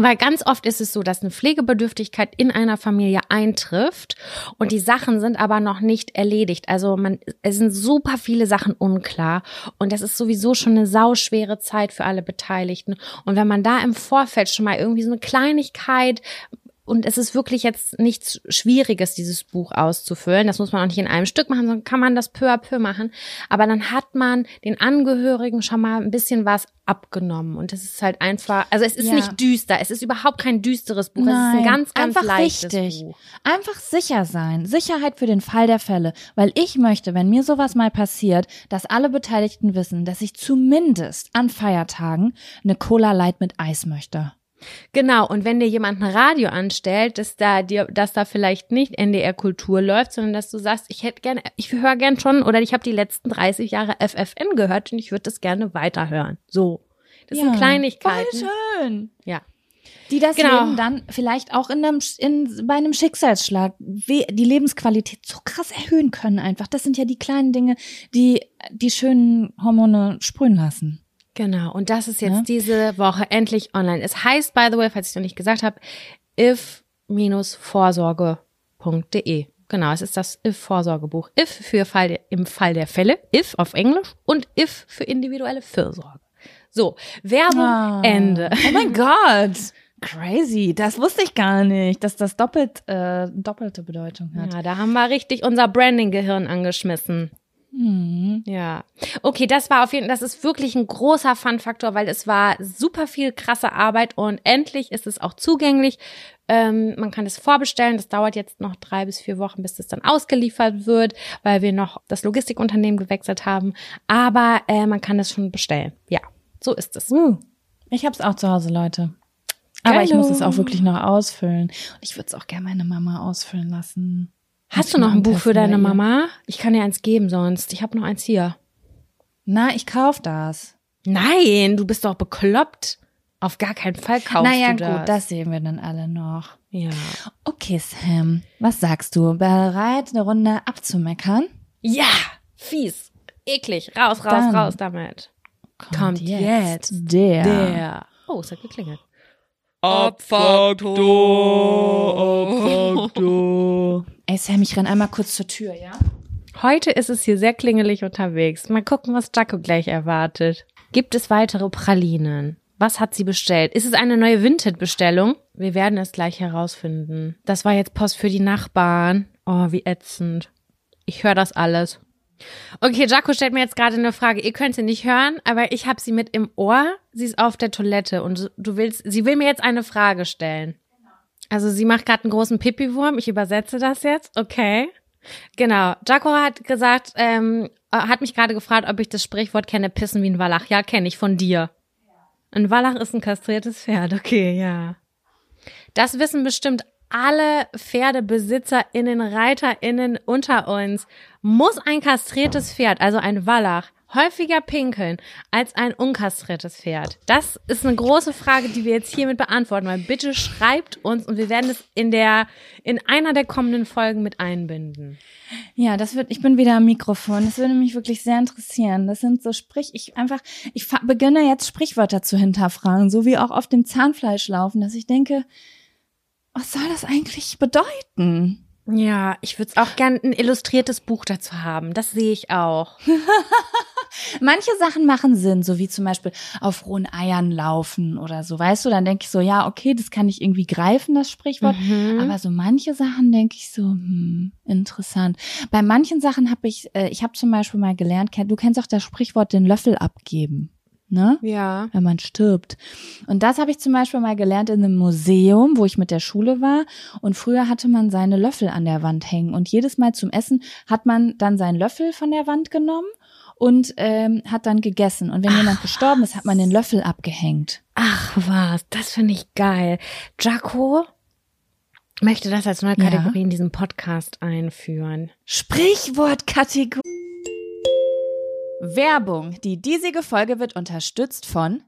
Weil ganz oft ist es so, dass eine Pflegebedürftigkeit in einer Familie eintrifft und die Sachen sind aber noch nicht erledigt. Also man, es sind super viele Sachen unklar und das ist sowieso schon eine sauschwere Zeit für alle Beteiligten. Und wenn man da im Vorfeld schon mal irgendwie so eine Kleinigkeit und es ist wirklich jetzt nichts Schwieriges, dieses Buch auszufüllen. Das muss man auch nicht in einem Stück machen, sondern kann man das peu à peu machen. Aber dann hat man den Angehörigen schon mal ein bisschen was abgenommen. Und es ist halt einfach, also es ist Ja. nicht düster. Es ist überhaupt kein düsteres Buch. es ist Nein, ein ganz, ganz einfach leichtes wichtig. Buch. Einfach sicher sein. Sicherheit für den Fall der Fälle. Weil ich möchte, wenn mir sowas mal passiert, dass alle Beteiligten wissen, dass ich zumindest an Feiertagen eine Cola Light mit Eis möchte. Genau, und wenn dir jemand ein Radio anstellt, dass da dir, dass da vielleicht nicht NDR Kultur läuft, sondern dass du sagst, ich hätte gerne, ich höre gern schon oder ich habe die letzten 30 Jahre FFN gehört und ich würde das gerne weiterhören. So. Das sind Kleinigkeiten. Voll schön. Ja. Die das Genau. Leben dann vielleicht auch in einem, in, bei einem Schicksalsschlag die Lebensqualität so krass erhöhen können einfach. Das sind ja die kleinen Dinge, die die schönen Hormone sprühen lassen. Genau, und das ist jetzt Ja. diese Woche endlich online. Es heißt, by the way, falls ich noch nicht gesagt habe, if-vorsorge.de. Genau, es ist das if-Vorsorgebuch. If für Fall, im Fall der Fälle, if auf Englisch und if für individuelle Fürsorge. So, Werbung, Ah. Ende. Oh mein Gott. Crazy. Das wusste ich gar nicht, dass das doppelt, äh, doppelte Bedeutung hat. Ja, da haben wir richtig unser Branding-Gehirn angeschmissen. Mhm. Ja. Okay, das war auf jeden Fall, das ist wirklich ein großer Fun-Faktor, weil es war super viel krasse Arbeit und endlich ist es auch zugänglich. Ähm, man kann es vorbestellen. Das dauert jetzt noch drei bis vier Wochen, bis das dann ausgeliefert wird, weil wir noch das Logistikunternehmen gewechselt haben. Aber äh, man kann es schon bestellen. Ja, so ist es. Uh, ich hab's auch zu Hause, Leute. Aber ich Geilo. muss es auch wirklich noch ausfüllen. Und ich würde es auch gerne meine Mama ausfüllen lassen. Hast du noch ein Buch für deine. Mama? Ich kann dir eins geben sonst. Ich habe noch eins hier. Na, ich kauf das. Nein, du bist doch bekloppt. Auf gar keinen Fall kaufst naja, du das. gut, das sehen wir dann alle noch. Ja. Okay, Sam, was sagst du? Bereit, eine Runde abzumeckern? Ja, fies, eklig, raus, raus, Dann raus damit. Kommt jetzt der. Der. Oh, es hat geklingelt. Abfaktor. Ey, Sam, ich renn einmal kurz zur Tür, ja? Heute ist es hier sehr klingelig unterwegs. Mal gucken, was Jaco gleich erwartet. Gibt es weitere Pralinen? Was hat sie bestellt? Ist es eine neue Vinted-Bestellung? Wir werden es gleich herausfinden. Das war jetzt Post für die Nachbarn. Oh, wie ätzend. Ich höre das alles. Okay, Jaco stellt mir jetzt gerade eine Frage. Ihr könnt sie nicht hören, aber ich habe sie mit im Ohr. Sie ist auf der Toilette und du willst, sie will mir jetzt eine Frage stellen. Also sie macht gerade einen großen Pipi-Wurm. Ich übersetze das jetzt. Okay. Genau. Jaco hat gesagt, ähm, äh, hat mich gerade gefragt, ob ich das Sprichwort kenne, pissen wie ein Wallach. Ja, kenne ich von dir. Ein Wallach ist ein kastriertes Pferd. Okay, ja. Das wissen bestimmt alle PferdebesitzerInnen, ReiterInnen unter uns. Muss ein kastriertes Pferd, also ein Wallach, häufiger pinkeln als ein unkastriertes Pferd? Das ist eine große Frage, die wir jetzt hiermit beantworten wollen. Bitte schreibt uns und wir werden es in der, in einer der kommenden Folgen mit einbinden. Ja, das wird, ich bin wieder am Mikrofon. Das würde mich wirklich sehr interessieren. Das sind so Sprich, ich einfach, ich beginne jetzt Sprichwörter zu hinterfragen, so wie auch auf dem Zahnfleisch laufen, dass ich denke, was soll das eigentlich bedeuten? Ja, ich würde auch gern ein illustriertes Buch dazu haben. Das sehe ich auch. Manche Sachen machen Sinn, so wie zum Beispiel auf rohen Eiern laufen oder so, weißt du? Dann denke ich so, ja, okay, das kann ich irgendwie greifen, das Sprichwort. Mhm. Aber so manche Sachen denke ich so, hm, interessant. Bei manchen Sachen habe ich, äh, ich habe zum Beispiel mal gelernt, du kennst auch das Sprichwort den Löffel abgeben. ne? Ja. Wenn man stirbt. Und das habe ich zum Beispiel mal gelernt in einem Museum, wo ich mit der Schule war. Und früher hatte man seine Löffel an der Wand hängen. Und jedes Mal zum Essen hat man dann seinen Löffel von der Wand genommen und ähm, hat dann gegessen. Und wenn jemand gestorben ist, hat man den Löffel abgehängt. Ach was, das finde ich geil. Jaco möchte das als neue Ja. Kategorie in diesem Podcast einführen. Sprichwortkategorie. Werbung. Die diesige Folge wird unterstützt von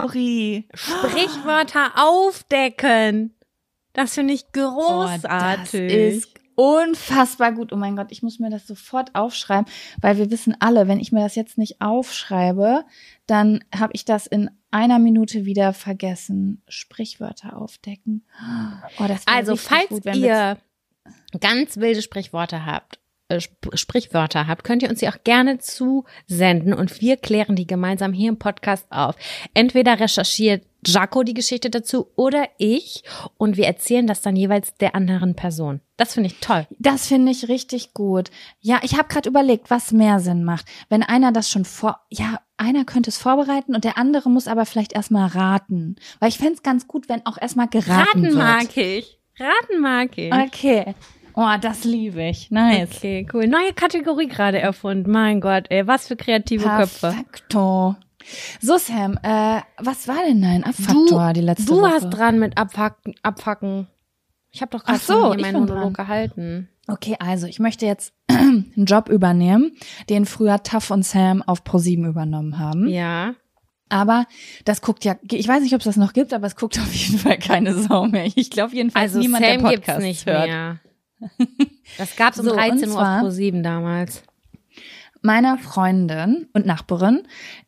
Sorry. Sprichwörter aufdecken. Das finde ich großartig. Oh, das ist unfassbar gut. Oh mein Gott, ich muss mir das sofort aufschreiben, weil wir wissen alle, wenn ich mir das jetzt nicht aufschreibe, dann habe ich das in einer Minute wieder vergessen. Sprichwörter aufdecken. Oh, das also, falls gut, ihr ganz wilde Sprichworte habt, Sprichwörter habt, könnt ihr uns die auch gerne zusenden und wir klären die gemeinsam hier im Podcast auf. Entweder recherchiert Jaco die Geschichte dazu oder ich und wir erzählen das dann jeweils der anderen Person. Das finde ich toll. Das finde ich richtig gut. Ja, ich habe gerade überlegt, was mehr Sinn macht. Wenn einer das schon vor, ja, einer könnte es vorbereiten und der andere muss aber vielleicht erstmal raten. Weil ich fände es ganz gut, wenn auch erstmal geraten wird. ich. Raten mag ich. Okay. Oh, das liebe ich. Nice. Okay, cool. Neue Kategorie gerade erfunden. Mein Gott, ey, was für kreative Köpfe. Perfekto. So, Sam, äh, was war denn dein Abfaktor die letzte Du Woche? warst dran mit Abfacken. abfacken. Ich habe doch gerade so, meinen Monolog gehalten. Okay, also ich möchte jetzt einen Job übernehmen, den früher Tuff und Sam auf ProSieben übernommen haben. Ja. Aber das guckt ja, ich weiß nicht, ob es das noch gibt, aber es guckt auf jeden Fall keine Sau mehr. Ich glaube jedenfalls Also niemand, Sam der gibt's Podcast nicht hört. mehr. Das gab's um So, und 13 Uhr auf Pro7 damals. meiner Freundin und Nachbarin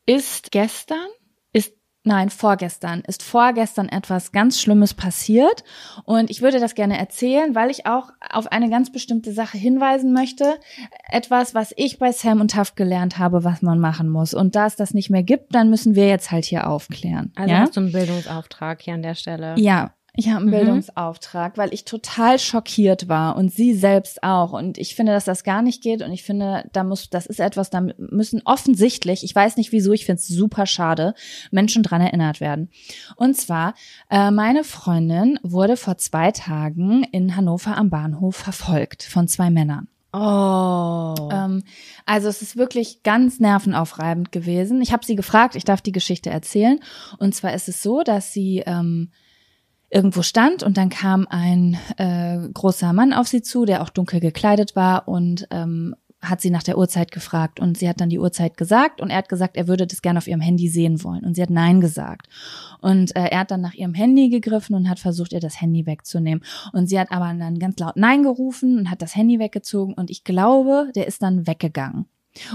ist gestern, ist, nein, vorgestern, ist vorgestern etwas ganz Schlimmes passiert. Und ich würde das gerne erzählen, weil ich auch auf eine ganz bestimmte Sache hinweisen möchte. Etwas, was ich bei Sam und Taft gelernt habe, was man machen muss. Und da es das nicht mehr gibt, dann müssen wir jetzt halt hier aufklären. Also ja? hast du einen Bildungsauftrag hier an der Stelle. Ja, ich habe einen Mhm. Bildungsauftrag, weil ich total schockiert war und sie selbst auch. Und ich finde, dass das gar nicht geht. Und ich finde, da muss, das ist etwas, da müssen offensichtlich, ich weiß nicht wieso, ich finde es super schade, Menschen dran erinnert werden. Und zwar, äh, meine Freundin wurde vor zwei Tagen in Hannover am Bahnhof verfolgt von zwei Männern. Oh. Ähm, also es ist wirklich ganz nervenaufreibend gewesen. Ich habe sie gefragt, ich darf die Geschichte erzählen. Und zwar ist es so, dass sie ähm, irgendwo stand und dann kam ein äh, großer Mann auf sie zu, der auch dunkel gekleidet war und ähm, hat sie nach der Uhrzeit gefragt und sie hat dann die Uhrzeit gesagt und er hat gesagt, er würde das gerne auf ihrem Handy sehen wollen und sie hat Nein gesagt und äh, er hat dann nach ihrem Handy gegriffen und hat versucht, ihr das Handy wegzunehmen und sie hat aber dann ganz laut Nein gerufen und hat das Handy weggezogen und ich glaube, der ist dann weggegangen.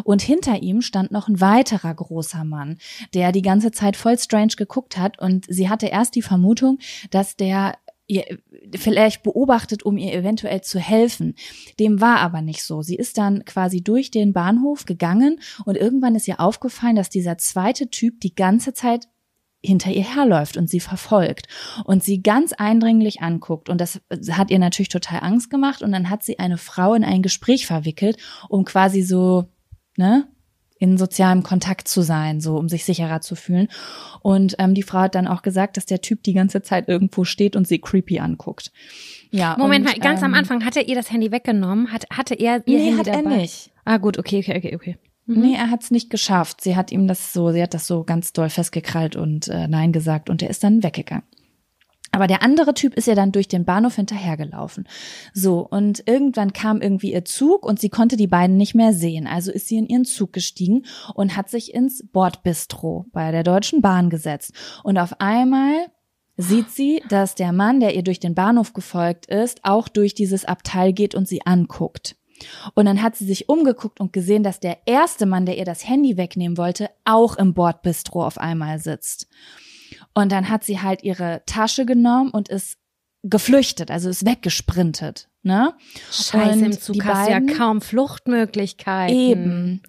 Und hinter ihm stand noch ein weiterer großer Mann, der die ganze Zeit voll strange geguckt hat und sie hatte erst die Vermutung, dass der ihr vielleicht beobachtet, um ihr eventuell zu helfen. Dem war aber nicht so. Sie ist dann quasi durch den Bahnhof gegangen und irgendwann ist ihr aufgefallen, dass dieser zweite Typ die ganze Zeit hinter ihr herläuft und sie verfolgt und sie ganz eindringlich anguckt. Und das hat ihr natürlich total Angst gemacht. Und dann hat sie eine Frau in ein Gespräch verwickelt, um quasi so, ne, in sozialem Kontakt zu sein, so um sich sicherer zu fühlen. Und ähm, die Frau hat dann auch gesagt, dass der Typ die ganze Zeit irgendwo steht und sie creepy anguckt. Ja. Moment und, mal, ganz am ähm, Anfang hat er ihr das Handy weggenommen? Hat, hatte er ihr Nee, Handy hat er dabei? nicht. Ah, gut, okay, okay, okay, okay. Mhm. Nee, er hat es nicht geschafft. Sie hat ihm das so, sie hat das so ganz doll festgekrallt und äh, Nein gesagt und er ist dann weggegangen. Aber der andere Typ ist ja dann durch den Bahnhof hinterhergelaufen. So, und irgendwann kam irgendwie ihr Zug und sie konnte die beiden nicht mehr sehen. Also ist sie in ihren Zug gestiegen und hat sich ins Bordbistro bei der Deutschen Bahn gesetzt. Und auf einmal sieht sie, dass der Mann, der ihr durch den Bahnhof gefolgt ist, auch durch dieses Abteil geht und sie anguckt. Und dann hat sie sich umgeguckt und gesehen, dass der erste Mann, der ihr das Handy wegnehmen wollte, auch im Bordbistro auf einmal sitzt. Und dann hat sie halt ihre Tasche genommen und ist geflüchtet, also ist weggesprintet, ne? Scheiße, Und im die Zug hast du ja beiden- kaum Fluchtmöglichkeiten. Eben.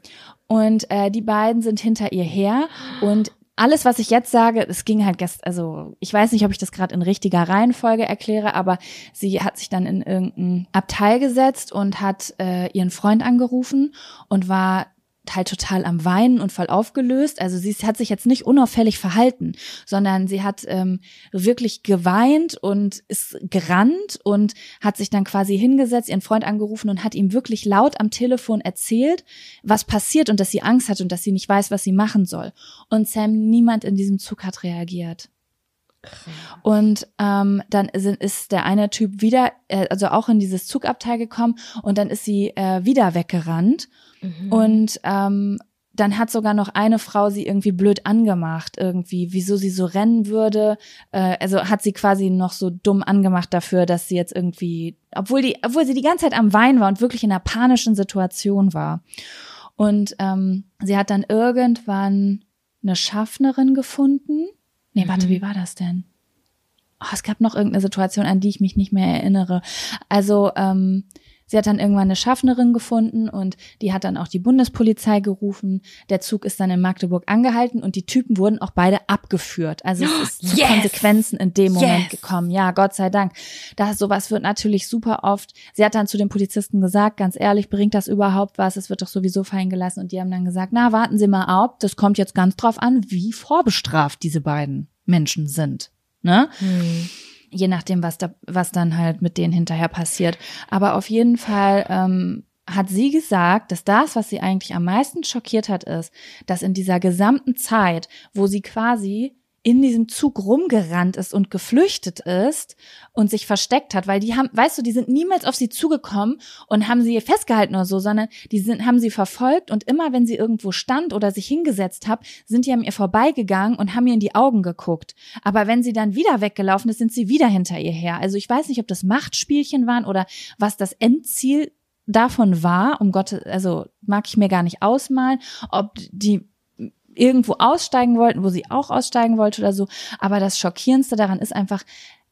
Und äh, die beiden sind hinter ihr her und alles, was ich jetzt sage, es ging halt gestern, also ich weiß nicht, ob ich das gerade in richtiger Reihenfolge erkläre, aber sie hat sich dann in irgendein Abteil gesetzt und hat äh, ihren Freund angerufen und war halt total am Weinen und voll aufgelöst. Also sie hat sich jetzt nicht unauffällig verhalten, sondern sie hat ähm, wirklich geweint und ist gerannt und hat sich dann quasi hingesetzt, ihren Freund angerufen und hat ihm wirklich laut am Telefon erzählt, was passiert und dass sie Angst hat und dass sie nicht weiß, was sie machen soll. Und Sam, niemand in diesem Zug hat reagiert. Und ähm, dann sind, ist der eine Typ wieder, äh, also auch in dieses Zugabteil gekommen und dann ist sie äh, wieder weggerannt Mhm. und ähm, dann hat sogar noch eine Frau sie irgendwie blöd angemacht, irgendwie, wieso sie so rennen würde. Äh, also hat sie quasi noch so dumm angemacht dafür, dass sie jetzt irgendwie, obwohl die, obwohl sie die ganze Zeit am Wein war und wirklich in einer panischen Situation war. Und ähm, sie hat dann irgendwann eine Schaffnerin gefunden. Nee, warte, Mhm. wie war das denn? Oh, es gab noch irgendeine Situation, an die ich mich nicht mehr erinnere. Also, ähm, sie hat dann irgendwann eine Schaffnerin gefunden und die hat dann auch die Bundespolizei gerufen. Der Zug ist dann in Magdeburg angehalten und die Typen wurden auch beide abgeführt. Also es ist zu Yes! Konsequenzen in dem Moment Yes! gekommen. Ja, Gott sei Dank. Das sowas wird natürlich super oft. Sie hat dann zu den Polizisten gesagt, ganz ehrlich, bringt das überhaupt was? Es wird doch sowieso fallen gelassen. Und die haben dann gesagt, na, warten Sie mal ab. Das kommt jetzt ganz drauf an, wie vorbestraft diese beiden Menschen sind. Ne? Hm. Je nachdem, was da, was dann halt mit denen hinterher passiert. Aber auf jeden Fall ähm, hat sie gesagt, dass das, was sie eigentlich am meisten schockiert hat, ist, dass in dieser gesamten Zeit, wo sie quasi in diesem Zug rumgerannt ist und geflüchtet ist und sich versteckt hat, weil die haben, weißt du, die sind niemals auf sie zugekommen und haben sie festgehalten oder so, sondern die sind, haben sie verfolgt und immer wenn sie irgendwo stand oder sich hingesetzt hat, sind die an ihr vorbeigegangen und haben ihr in die Augen geguckt. Aber wenn sie dann wieder weggelaufen ist, sind sie wieder hinter ihr her. Also ich weiß nicht, ob das Machtspielchen waren oder was das Endziel davon war, um Gottes, also mag ich mir gar nicht ausmalen, ob die irgendwo aussteigen wollten, wo sie auch aussteigen wollte oder so. Aber das Schockierendste daran ist einfach,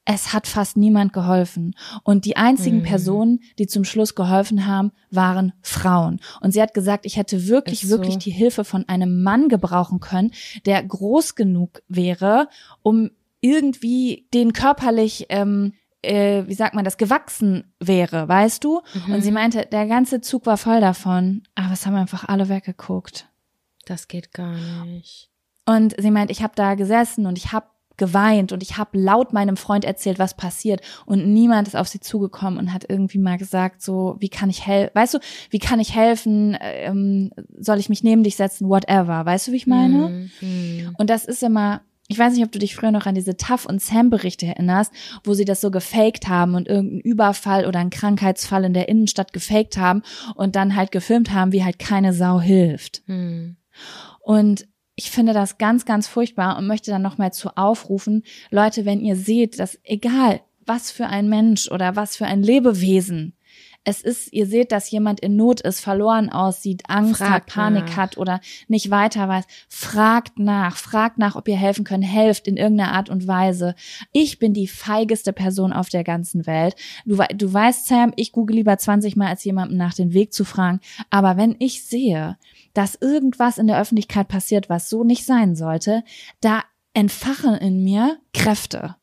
es hat fast niemand geholfen. Und die einzigen Mhm. Personen, die zum Schluss geholfen haben, waren Frauen. Und sie hat gesagt, ich hätte wirklich, so. wirklich die Hilfe von einem Mann gebrauchen können, der groß genug wäre, um irgendwie den körperlich, ähm, äh, wie sagt man das, gewachsen wäre, weißt du? Mhm. Und sie meinte, der ganze Zug war voll davon, aber es haben einfach alle weggeguckt. Das geht gar nicht. Und sie meint, ich habe da gesessen und ich habe geweint und ich habe laut meinem Freund erzählt, was passiert und niemand ist auf sie zugekommen und hat irgendwie mal gesagt, so, wie kann ich helfen, weißt du, wie kann ich helfen, ähm, soll ich mich neben dich setzen, whatever, weißt du, wie ich meine? Mhm. Und das ist immer, ich weiß nicht, ob du dich früher noch an diese Tough und Sam Berichte erinnerst, wo sie das so gefaked haben und irgendeinen Überfall oder einen Krankheitsfall in der Innenstadt gefaked haben und dann halt gefilmt haben, wie halt keine Sau hilft. Mhm. Und ich finde das ganz, ganz furchtbar und möchte dann nochmal zu aufrufen, Leute, wenn ihr seht, dass egal was für ein Mensch oder was für ein Lebewesen es ist, ihr seht, dass jemand in Not ist, verloren aussieht, Angst Fragt hat, Panik nach. hat oder nicht weiter weiß, fragt nach, fragt nach, ob ihr helfen könnt, helft in irgendeiner Art und Weise. Ich bin die feigeste Person auf der ganzen Welt. Du, du weißt, Sam, ich google lieber 20 Mal, als jemandem nach den Weg zu fragen. Aber wenn ich sehe, dass irgendwas in der Öffentlichkeit passiert, was so nicht sein sollte, da entfachen in mir Kräfte.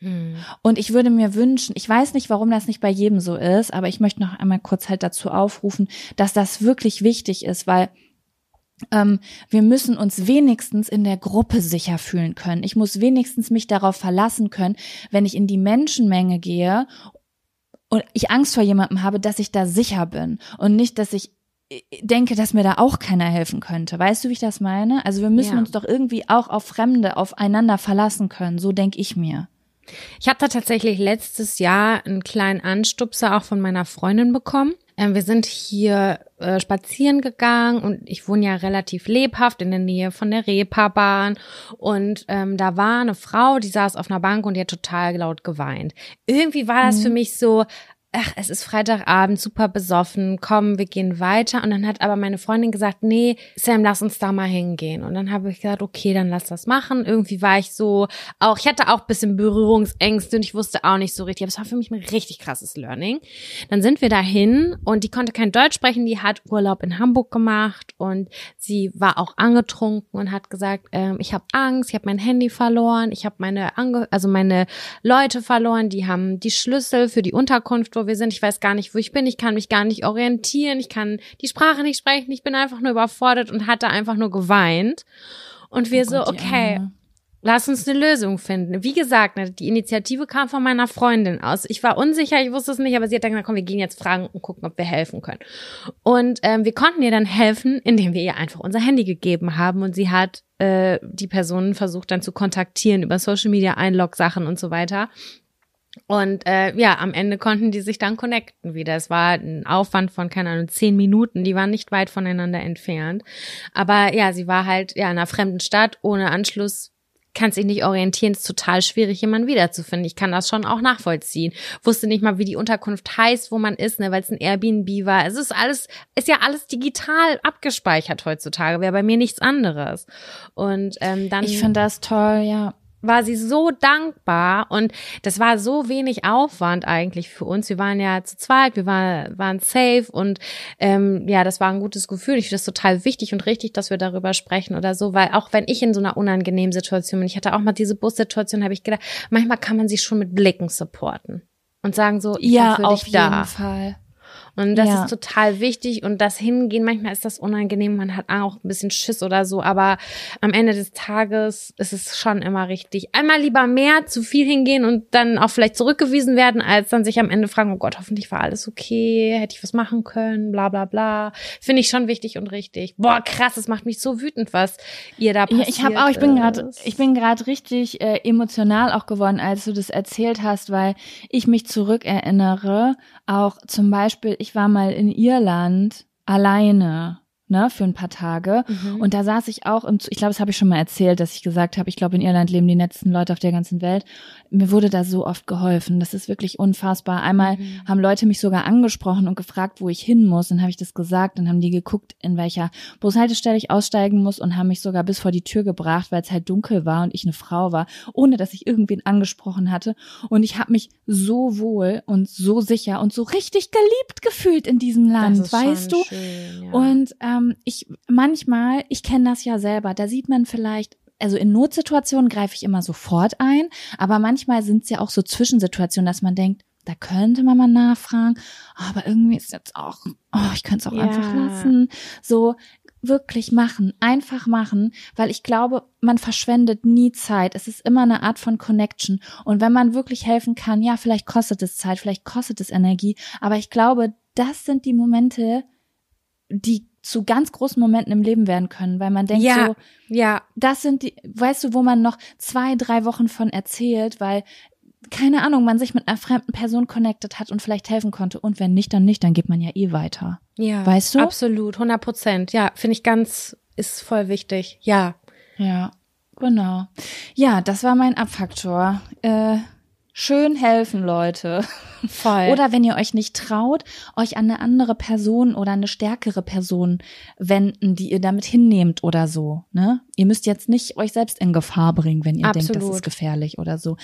Hm. Und ich würde mir wünschen, ich weiß nicht, warum das nicht bei jedem so ist, aber ich möchte noch einmal kurz halt dazu aufrufen, dass das wirklich wichtig ist, weil ähm, wir müssen uns wenigstens in der Gruppe sicher fühlen können. Ich muss wenigstens mich darauf verlassen können, wenn ich in die Menschenmenge gehe und ich Angst vor jemandem habe, dass ich da sicher bin und nicht, dass ich denke, dass mir da auch keiner helfen könnte. Weißt du, wie ich das meine? Also wir müssen Ja. uns doch irgendwie auch auf Fremde, aufeinander verlassen können. So denke ich mir. Ich habe da tatsächlich letztes Jahr einen kleinen Anstupser auch von meiner Freundin bekommen. Ähm, wir sind hier äh, spazieren gegangen und ich wohne ja relativ lebhaft in der Nähe von der Reeperbahn und ähm, da war eine Frau, die saß auf einer Bank und die hat total laut geweint. Irgendwie war das für mich so, ach, es ist Freitagabend, super besoffen, komm, wir gehen weiter. Und dann hat aber meine Freundin gesagt, nee, Sam, lass uns da mal hingehen. Und dann habe ich gesagt, okay, dann lass das machen. Irgendwie war ich so, auch, ich hatte auch bisschen Berührungsängste und ich wusste auch nicht so richtig. Aber es war für mich ein richtig krasses Learning. Dann sind wir dahin und die konnte kein Deutsch sprechen, die hat Urlaub in Hamburg gemacht und sie war auch angetrunken und hat gesagt, ähm, ich habe Angst, ich habe mein Handy verloren, ich habe meine, Ange also meine Leute verloren, die haben die Schlüssel für die Unterkunft, wo wir sind. Ich weiß gar nicht, wo ich bin. Ich kann mich gar nicht orientieren. Ich kann die Sprache nicht sprechen. Ich bin einfach nur überfordert und hatte einfach nur geweint. Und wir so, Oh Gott, die okay, lass uns eine Lösung finden. Wie gesagt, ne, die Initiative kam von meiner Freundin aus. Ich war unsicher, ich wusste es nicht, aber sie hat dann gesagt, komm, wir gehen jetzt fragen und gucken, ob wir helfen können. Und ähm, wir konnten ihr dann helfen, indem wir ihr einfach unser Handy gegeben haben und sie hat äh, die Personen versucht dann zu kontaktieren über Social Media, Einlog-Sachen und so weiter. Und äh, ja, am Ende konnten die sich dann connecten wieder. Es war ein Aufwand von, keine Ahnung, zehn Minuten. Die waren nicht weit voneinander entfernt. Aber ja, sie war halt ja in einer fremden Stadt ohne Anschluss. Kann sich nicht orientieren, ist total schwierig, jemanden wiederzufinden. Ich kann das schon auch nachvollziehen. Wusste nicht mal, wie die Unterkunft heißt, wo man ist, ne, weil es ein Airbnb war. Es ist alles, ist ja alles digital abgespeichert heutzutage. Wäre bei mir nichts anderes. Und ähm, dann Ich finde das toll, ja. War sie so dankbar und das war so wenig Aufwand eigentlich für uns. Wir waren ja zu zweit, wir waren, waren safe und ähm, ja, das war ein gutes Gefühl. Ich finde das total wichtig und richtig, dass wir darüber sprechen oder so, weil auch wenn ich in so einer unangenehmen Situation bin, ich hatte auch mal diese Bussituation, habe ich gedacht, manchmal kann man sie schon mit Blicken supporten und sagen so, ich Ja, bin für auf dich jeden da. Fall. Und das Ja. ist total wichtig und das Hingehen, manchmal ist das unangenehm, man hat auch ein bisschen Schiss oder so, aber am Ende des Tages ist es schon immer richtig. Einmal lieber mehr, zu viel hingehen und dann auch vielleicht zurückgewiesen werden, als dann sich am Ende fragen, oh Gott, hoffentlich war alles okay, hätte ich was machen können, bla bla bla. Finde ich schon wichtig und richtig. Boah, krass, das macht mich so wütend, was ihr da Ja, passiert ich habe auch, ich bin gerade, ich bin gerade richtig äh, emotional auch geworden, als du das erzählt hast, weil ich mich zurückerinnere. Auch zum Beispiel, ich war mal in Irland alleine. Ne, für ein paar Tage. Mhm. Und da saß ich auch im, ich glaube, das habe ich schon mal erzählt, dass ich gesagt habe, ich glaube, in Irland leben die nettesten Leute auf der ganzen Welt. Mir wurde da so oft geholfen. Das ist wirklich unfassbar. Einmal Mhm. haben Leute mich sogar angesprochen und gefragt, wo ich hin muss. Dann habe ich das gesagt. Dann haben die geguckt, in welcher Bushaltestelle ich aussteigen muss und haben mich sogar bis vor die Tür gebracht, weil es halt dunkel war und ich eine Frau war, ohne dass ich irgendwen angesprochen hatte. Und ich habe mich so wohl und so sicher und so richtig geliebt gefühlt in diesem Land, weißt du? Schön, ja. Und ähm, ich manchmal, ich kenne das ja selber, da sieht man vielleicht, also in Notsituationen greife ich immer sofort ein, aber manchmal sind es ja auch so Zwischensituationen, dass man denkt, da könnte man mal nachfragen, aber irgendwie ist jetzt auch, oh, ich könnte es auch Ja. einfach lassen. So wirklich machen, einfach machen, weil ich glaube, man verschwendet nie Zeit. Es ist immer eine Art von Connection. Und wenn man wirklich helfen kann, ja, vielleicht kostet es Zeit, vielleicht kostet es Energie, aber ich glaube, das sind die Momente, die zu ganz großen Momenten im Leben werden können, weil man denkt ja, so, ja, das sind die, weißt du, wo man noch zwei, drei Wochen von erzählt, weil keine Ahnung, man sich mit einer fremden Person connected hat und vielleicht helfen konnte. Und wenn nicht, dann nicht, dann geht man ja eh weiter. ja. Weißt du? Absolut, 100 Prozent. Ja, finde ich ganz, ist voll wichtig. Ja. Ja, genau. Ja, das war mein Abfaktor. Äh, schön helfen, Leute. Voll. Oder wenn ihr euch nicht traut, euch an eine andere Person oder eine stärkere Person wenden, die ihr damit hinnehmt oder so. Ne? Ihr müsst jetzt nicht euch selbst in Gefahr bringen, wenn ihr denkt, das Absolut. ist gefährlich oder so.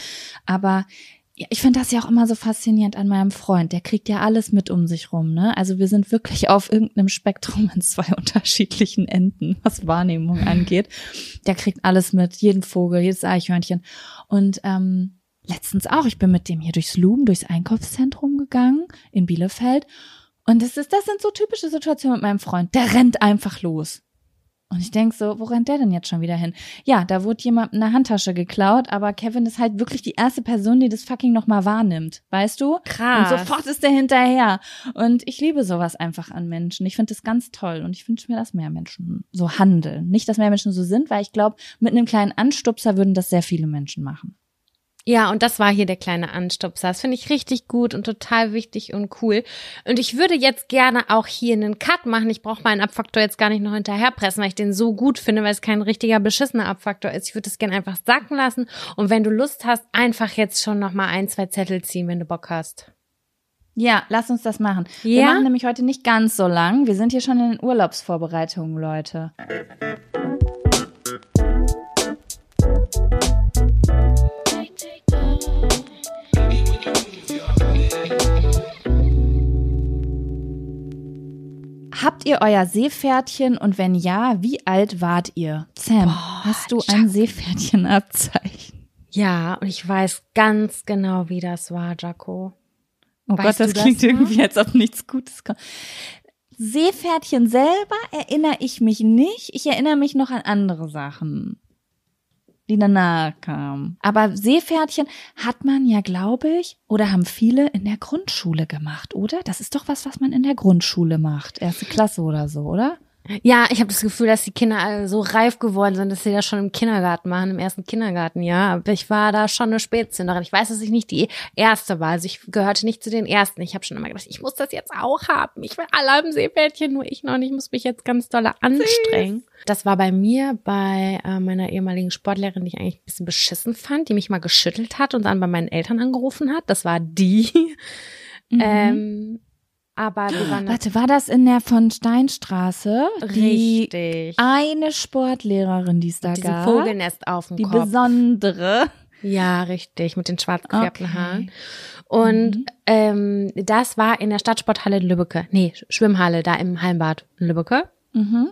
Aber ich finde das ja auch immer so faszinierend an meinem Freund. Der kriegt ja alles mit um sich rum. Ne? Also wir sind wirklich auf irgendeinem Spektrum in zwei unterschiedlichen Enden, was Wahrnehmung angeht. Der kriegt alles mit, jeden Vogel, jedes Eichhörnchen. Und ähm, letztens auch, ich bin mit dem hier durchs Loom, durchs Einkaufszentrum gegangen in Bielefeld. Und das ist, das sind so typische Situationen mit meinem Freund. Der rennt einfach los. Und ich denk so, wo rennt der denn jetzt schon wieder hin? Ja, da wurde jemand eine Handtasche geklaut, aber Kevin ist halt wirklich die erste Person, die das fucking nochmal wahrnimmt. Weißt du? Krass. Und sofort ist der hinterher. Und ich liebe sowas einfach an Menschen. Ich finde das ganz toll. Und ich wünsche mir, dass mehr Menschen so handeln. Nicht, dass mehr Menschen so sind, weil ich glaube, mit einem kleinen Anstupser würden das sehr viele Menschen machen. Ja, und das war hier der kleine Anstupser. Das finde ich richtig gut und total wichtig und cool. Und ich würde jetzt gerne auch hier einen Cut machen. Ich brauche meinen Abfaktor jetzt gar nicht noch hinterherpressen, weil ich den so gut finde, weil es kein richtiger beschissener Abfaktor ist. Ich würde es gerne einfach sacken lassen. Und wenn du Lust hast, einfach jetzt schon noch mal ein, zwei Zettel ziehen, wenn du Bock hast. Ja, lass uns das machen. Wir Ja? machen nämlich heute nicht ganz so lang. Wir sind hier schon in den Urlaubsvorbereitungen, Leute. Habt ihr euer Seepferdchen und wenn ja, wie alt wart ihr? Sam, hast du ein Seepferdchenabzeichen? Ja, und ich weiß ganz genau, wie das war, Jaco. Oh Weißt Gott, das klingt noch? irgendwie, als ob nichts Gutes kommt. Seepferdchen selber erinnere ich mich nicht. Ich erinnere mich noch an andere Sachen, die danach kamen. Aber Seepferdchen hat man ja, glaube ich, oder haben viele in der Grundschule gemacht, oder? Das ist doch was, was man in der Grundschule macht. Erste Klasse oder so, oder? Ja, ich habe das Gefühl, dass die Kinder alle so reif geworden sind, dass sie das schon im Kindergarten machen, im ersten Kindergartenjahr. Aber ich war da schon eine Spätzünderin. Ich weiß, dass ich nicht die erste war. Also ich gehörte nicht zu den ersten. Ich habe schon immer gedacht, ich muss das jetzt auch haben. Ich will alle haben Seepferdchen, nur ich noch nicht. Ich muss mich jetzt ganz doll anstrengen. Das war bei mir, bei äh, meiner ehemaligen Sportlehrerin, die ich eigentlich ein bisschen beschissen fand, die mich mal geschüttelt hat und dann bei meinen Eltern angerufen hat. Das war die. Ähm, aber wir waren Warte, war das in der von Steinstraße? Die richtig. eine Sportlehrerin, die es da Diesem gab. Vogelnest auf dem die Kopf. besondere. Ja, richtig, mit den schwarz gefärbten Okay. Haaren. Und Mhm. ähm, das war in der Stadtsporthalle Lübbecke. Nee, Sch- Schwimmhalle, da im Hallenbad in Lübbecke. Mhm.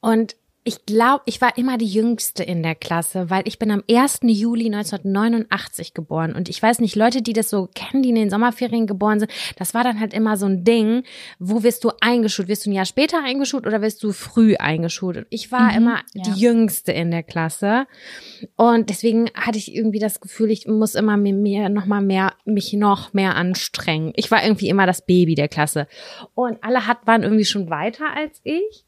Und ich glaube, ich war immer die Jüngste in der Klasse, weil ich bin am 1. Juli 1989 geboren. Und ich weiß nicht, Leute, die das so kennen, die in den Sommerferien geboren sind, das war dann halt immer so ein Ding, wo wirst du eingeschult? Wirst du ein Jahr später eingeschult oder wirst du früh eingeschult? Und ich war Mhm, immer ja. die Jüngste in der Klasse. Und deswegen hatte ich irgendwie das Gefühl, ich muss immer mir, mir noch mal mehr, mich noch mehr anstrengen. Ich war irgendwie immer das Baby der Klasse. Und alle hat, waren irgendwie schon weiter als ich.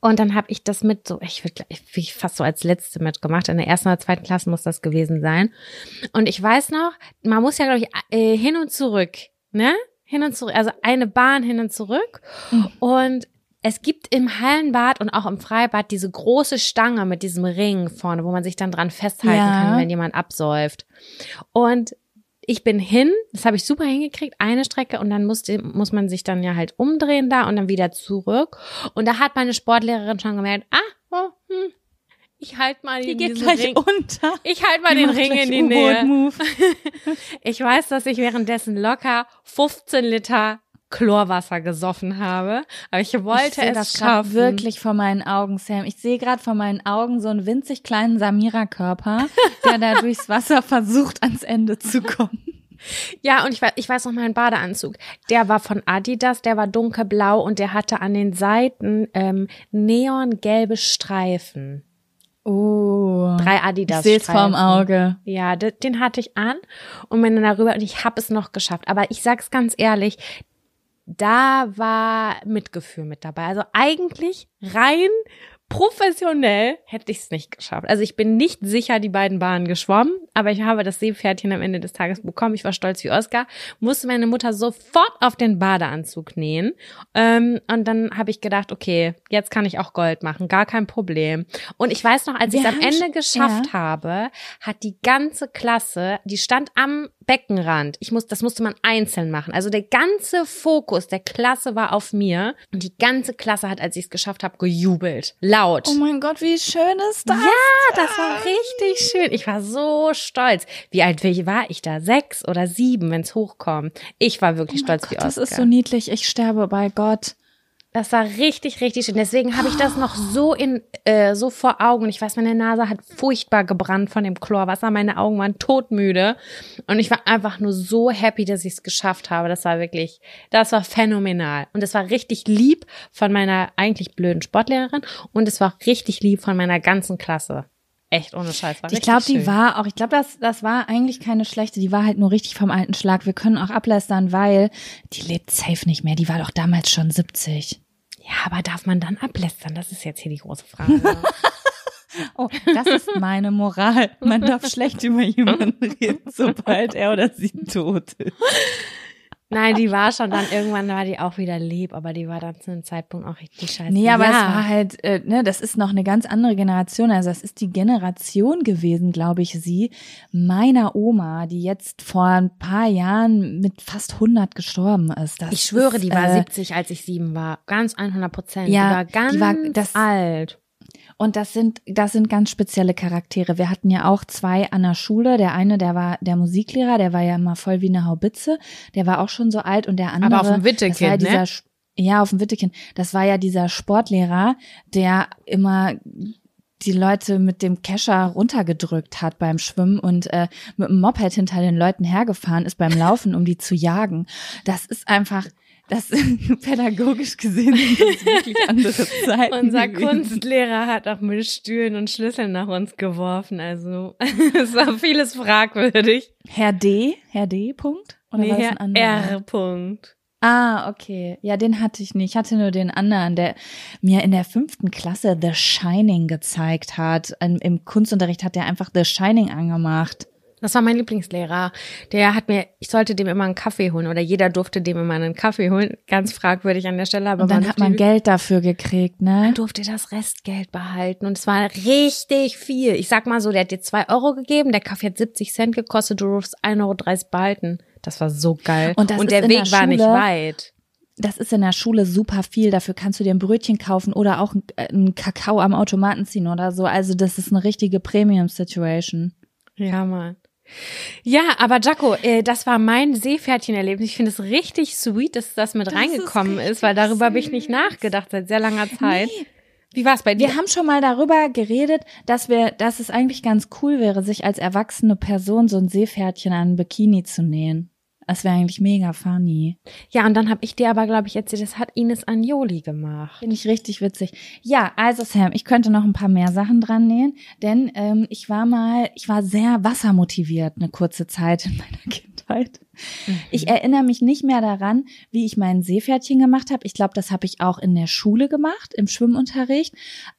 Und dann habe ich das mit so, ich würde ich fast so als letzte mitgemacht. In der ersten oder zweiten Klasse muss das gewesen sein. Und ich weiß noch, man muss ja, glaube ich, äh, hin und zurück, ne? Hin und zurück, also eine Bahn hin und zurück. Und es gibt im Hallenbad und auch im Freibad diese große Stange mit diesem Ring vorne, wo man sich dann dran festhalten Ja. kann, wenn jemand absäuft. Und ich bin hin, das habe ich super hingekriegt, eine Strecke und dann musste, muss man sich dann ja halt umdrehen da und dann wieder zurück. Und da hat meine Sportlehrerin schon gemerkt, ah, oh, hm, ich halt mal Die in geht gleich Ring. unter. Ich halt mal Die den Ring in die Nähe. Ich weiß, dass ich währenddessen locker 15 Liter Chlorwasser gesoffen habe, aber ich wollte ich sehe es das schaffen. wirklich vor meinen Augen, Sam. Ich sehe gerade vor meinen Augen so einen winzig kleinen Samira-Körper, der da durchs Wasser versucht, ans Ende zu kommen. Ja, und ich weiß, ich weiß noch meinen Badeanzug. Der war von Adidas, der war dunkelblau und der hatte an den Seiten ähm, neongelbe Streifen. Oh. Drei Adidas. Ich sehe vorm Auge. Ja, de- den hatte ich an und bin dann darüber und ich habe es noch geschafft. Aber ich sag's ganz ehrlich, da war Mitgefühl mit dabei. Also eigentlich rein professionell hätte ich es nicht geschafft. Also ich bin nicht sicher die beiden Bahnen geschwommen, aber ich habe das Seepferdchen am Ende des Tages bekommen. Ich war stolz wie Oscar, musste meine Mutter sofort auf den Badeanzug nähen. Ähm, und dann habe ich gedacht, okay, jetzt kann ich auch Gold machen, gar kein Problem. Und ich weiß noch, als ich es am Ende geschafft ja. habe, hat die ganze Klasse, die stand am Beckenrand. Ich muss, das musste man einzeln machen. Also der ganze Fokus der Klasse war auf mir und die ganze Klasse hat, als ich es geschafft habe, gejubelt. Laut. Oh mein Gott, wie schön ist das? Ja, das war richtig schön. Ich war so stolz. Wie alt war ich da? Sechs oder sieben, wenn es hochkommt. Ich war wirklich oh stolz Gott, wie Oscar. Das ist so niedlich. Ich sterbe bei Gott. Das war richtig, richtig schön. Deswegen habe ich das noch so in äh, so vor Augen. Ich weiß, meine Nase hat furchtbar gebrannt von dem Chlorwasser. Meine Augen waren todmüde und ich war einfach nur so happy, dass ich es geschafft habe. Das war wirklich, das war phänomenal und es war richtig lieb von meiner eigentlich blöden Sportlehrerin und es war richtig lieb von meiner ganzen Klasse. Echt ohne Scheiß. War ich glaube, die war auch, ich glaube, das, das war eigentlich keine schlechte, die war halt nur richtig vom alten Schlag. Wir können auch ablästern, weil die lebt safe nicht mehr. Die war doch damals schon 70. Ja, aber darf man dann ablästern? Das ist jetzt hier die große Frage. oh, das ist meine Moral. Man darf schlecht über jemanden reden, sobald er oder sie tot ist. Nein, die war schon dann irgendwann war die auch wieder lieb, aber die war dann zu einem Zeitpunkt auch richtig scheiße. Nee, aber ja. es war halt, äh, ne, das ist noch eine ganz andere Generation. Also das ist die Generation gewesen, glaube ich, sie meiner Oma, die jetzt vor ein paar Jahren mit fast 100 gestorben ist. Das ich schwöre, ist, die war äh, 70, als ich sieben war. Ganz 100 Prozent. Ja, die war ganz die war, das, alt. Und das sind, das sind ganz spezielle Charaktere. Wir hatten ja auch zwei an der Schule. Der eine, der war der Musiklehrer, der war ja immer voll wie eine Haubitze. Der war auch schon so alt und der andere. Aber auf dem Wittekind, ja ne? Ja, auf dem Wittekind. Das war ja dieser Sportlehrer, der immer die Leute mit dem Kescher runtergedrückt hat beim Schwimmen und äh, mit dem Moped hinter den Leuten hergefahren ist beim Laufen, um die zu jagen. Das ist einfach, das pädagogisch gesehen sind wirklich andere Zeiten. Unser Kunstlehrer hat auch mit Stühlen und Schlüsseln nach uns geworfen. Also es war vieles fragwürdig. Herr D, Herr D. Punkt? Oder nee, Herr R. Punkt. Ah, okay. Ja, den hatte ich nicht. Ich hatte nur den anderen, der mir in der fünften Klasse The Shining gezeigt hat. Im Kunstunterricht hat er einfach The Shining angemacht. Das war mein Lieblingslehrer. Der hat mir, ich sollte dem immer einen Kaffee holen oder jeder durfte dem immer einen Kaffee holen. Ganz fragwürdig an der Stelle. Aber und dann hat man Geld dafür gekriegt, ne? Man durfte das Restgeld behalten und es war richtig viel. Ich sag mal so, der hat dir zwei Euro gegeben, der Kaffee hat 70 Cent gekostet, du durfst 1,30 Euro behalten. Das war so geil. Und, und der Weg der war nicht weit das ist in der Schule super viel. Dafür kannst du dir ein Brötchen kaufen oder auch einen Kakao am Automaten ziehen oder so. Also das ist eine richtige Premium-Situation. Ja, Mann. Ja, aber Jaco, äh, das war mein Seepferdchenerlebnis. Ich finde es richtig sweet, dass das mit das reingekommen ist, ist, weil darüber habe ich nicht nachgedacht seit sehr langer Zeit. Nee. Wie war es bei dir? Wir haben schon mal darüber geredet, dass wir, dass es eigentlich ganz cool wäre, sich als erwachsene Person so ein Seepferdchen an ein Bikini zu nähen. Das wäre eigentlich mega funny. Ja, und dann habe ich dir aber, glaube ich, erzählt, das hat Ines Anjoli gemacht. Finde ich richtig witzig. Ja, also Sam, ich könnte noch ein paar mehr Sachen dran nähen, denn ähm, ich war mal, ich war sehr wassermotiviert eine kurze Zeit in meiner Kindheit. Mhm. Ich erinnere mich nicht mehr daran, wie ich mein Seepferdchen gemacht habe. Ich glaube, das habe ich auch in der Schule gemacht, im Schwimmunterricht.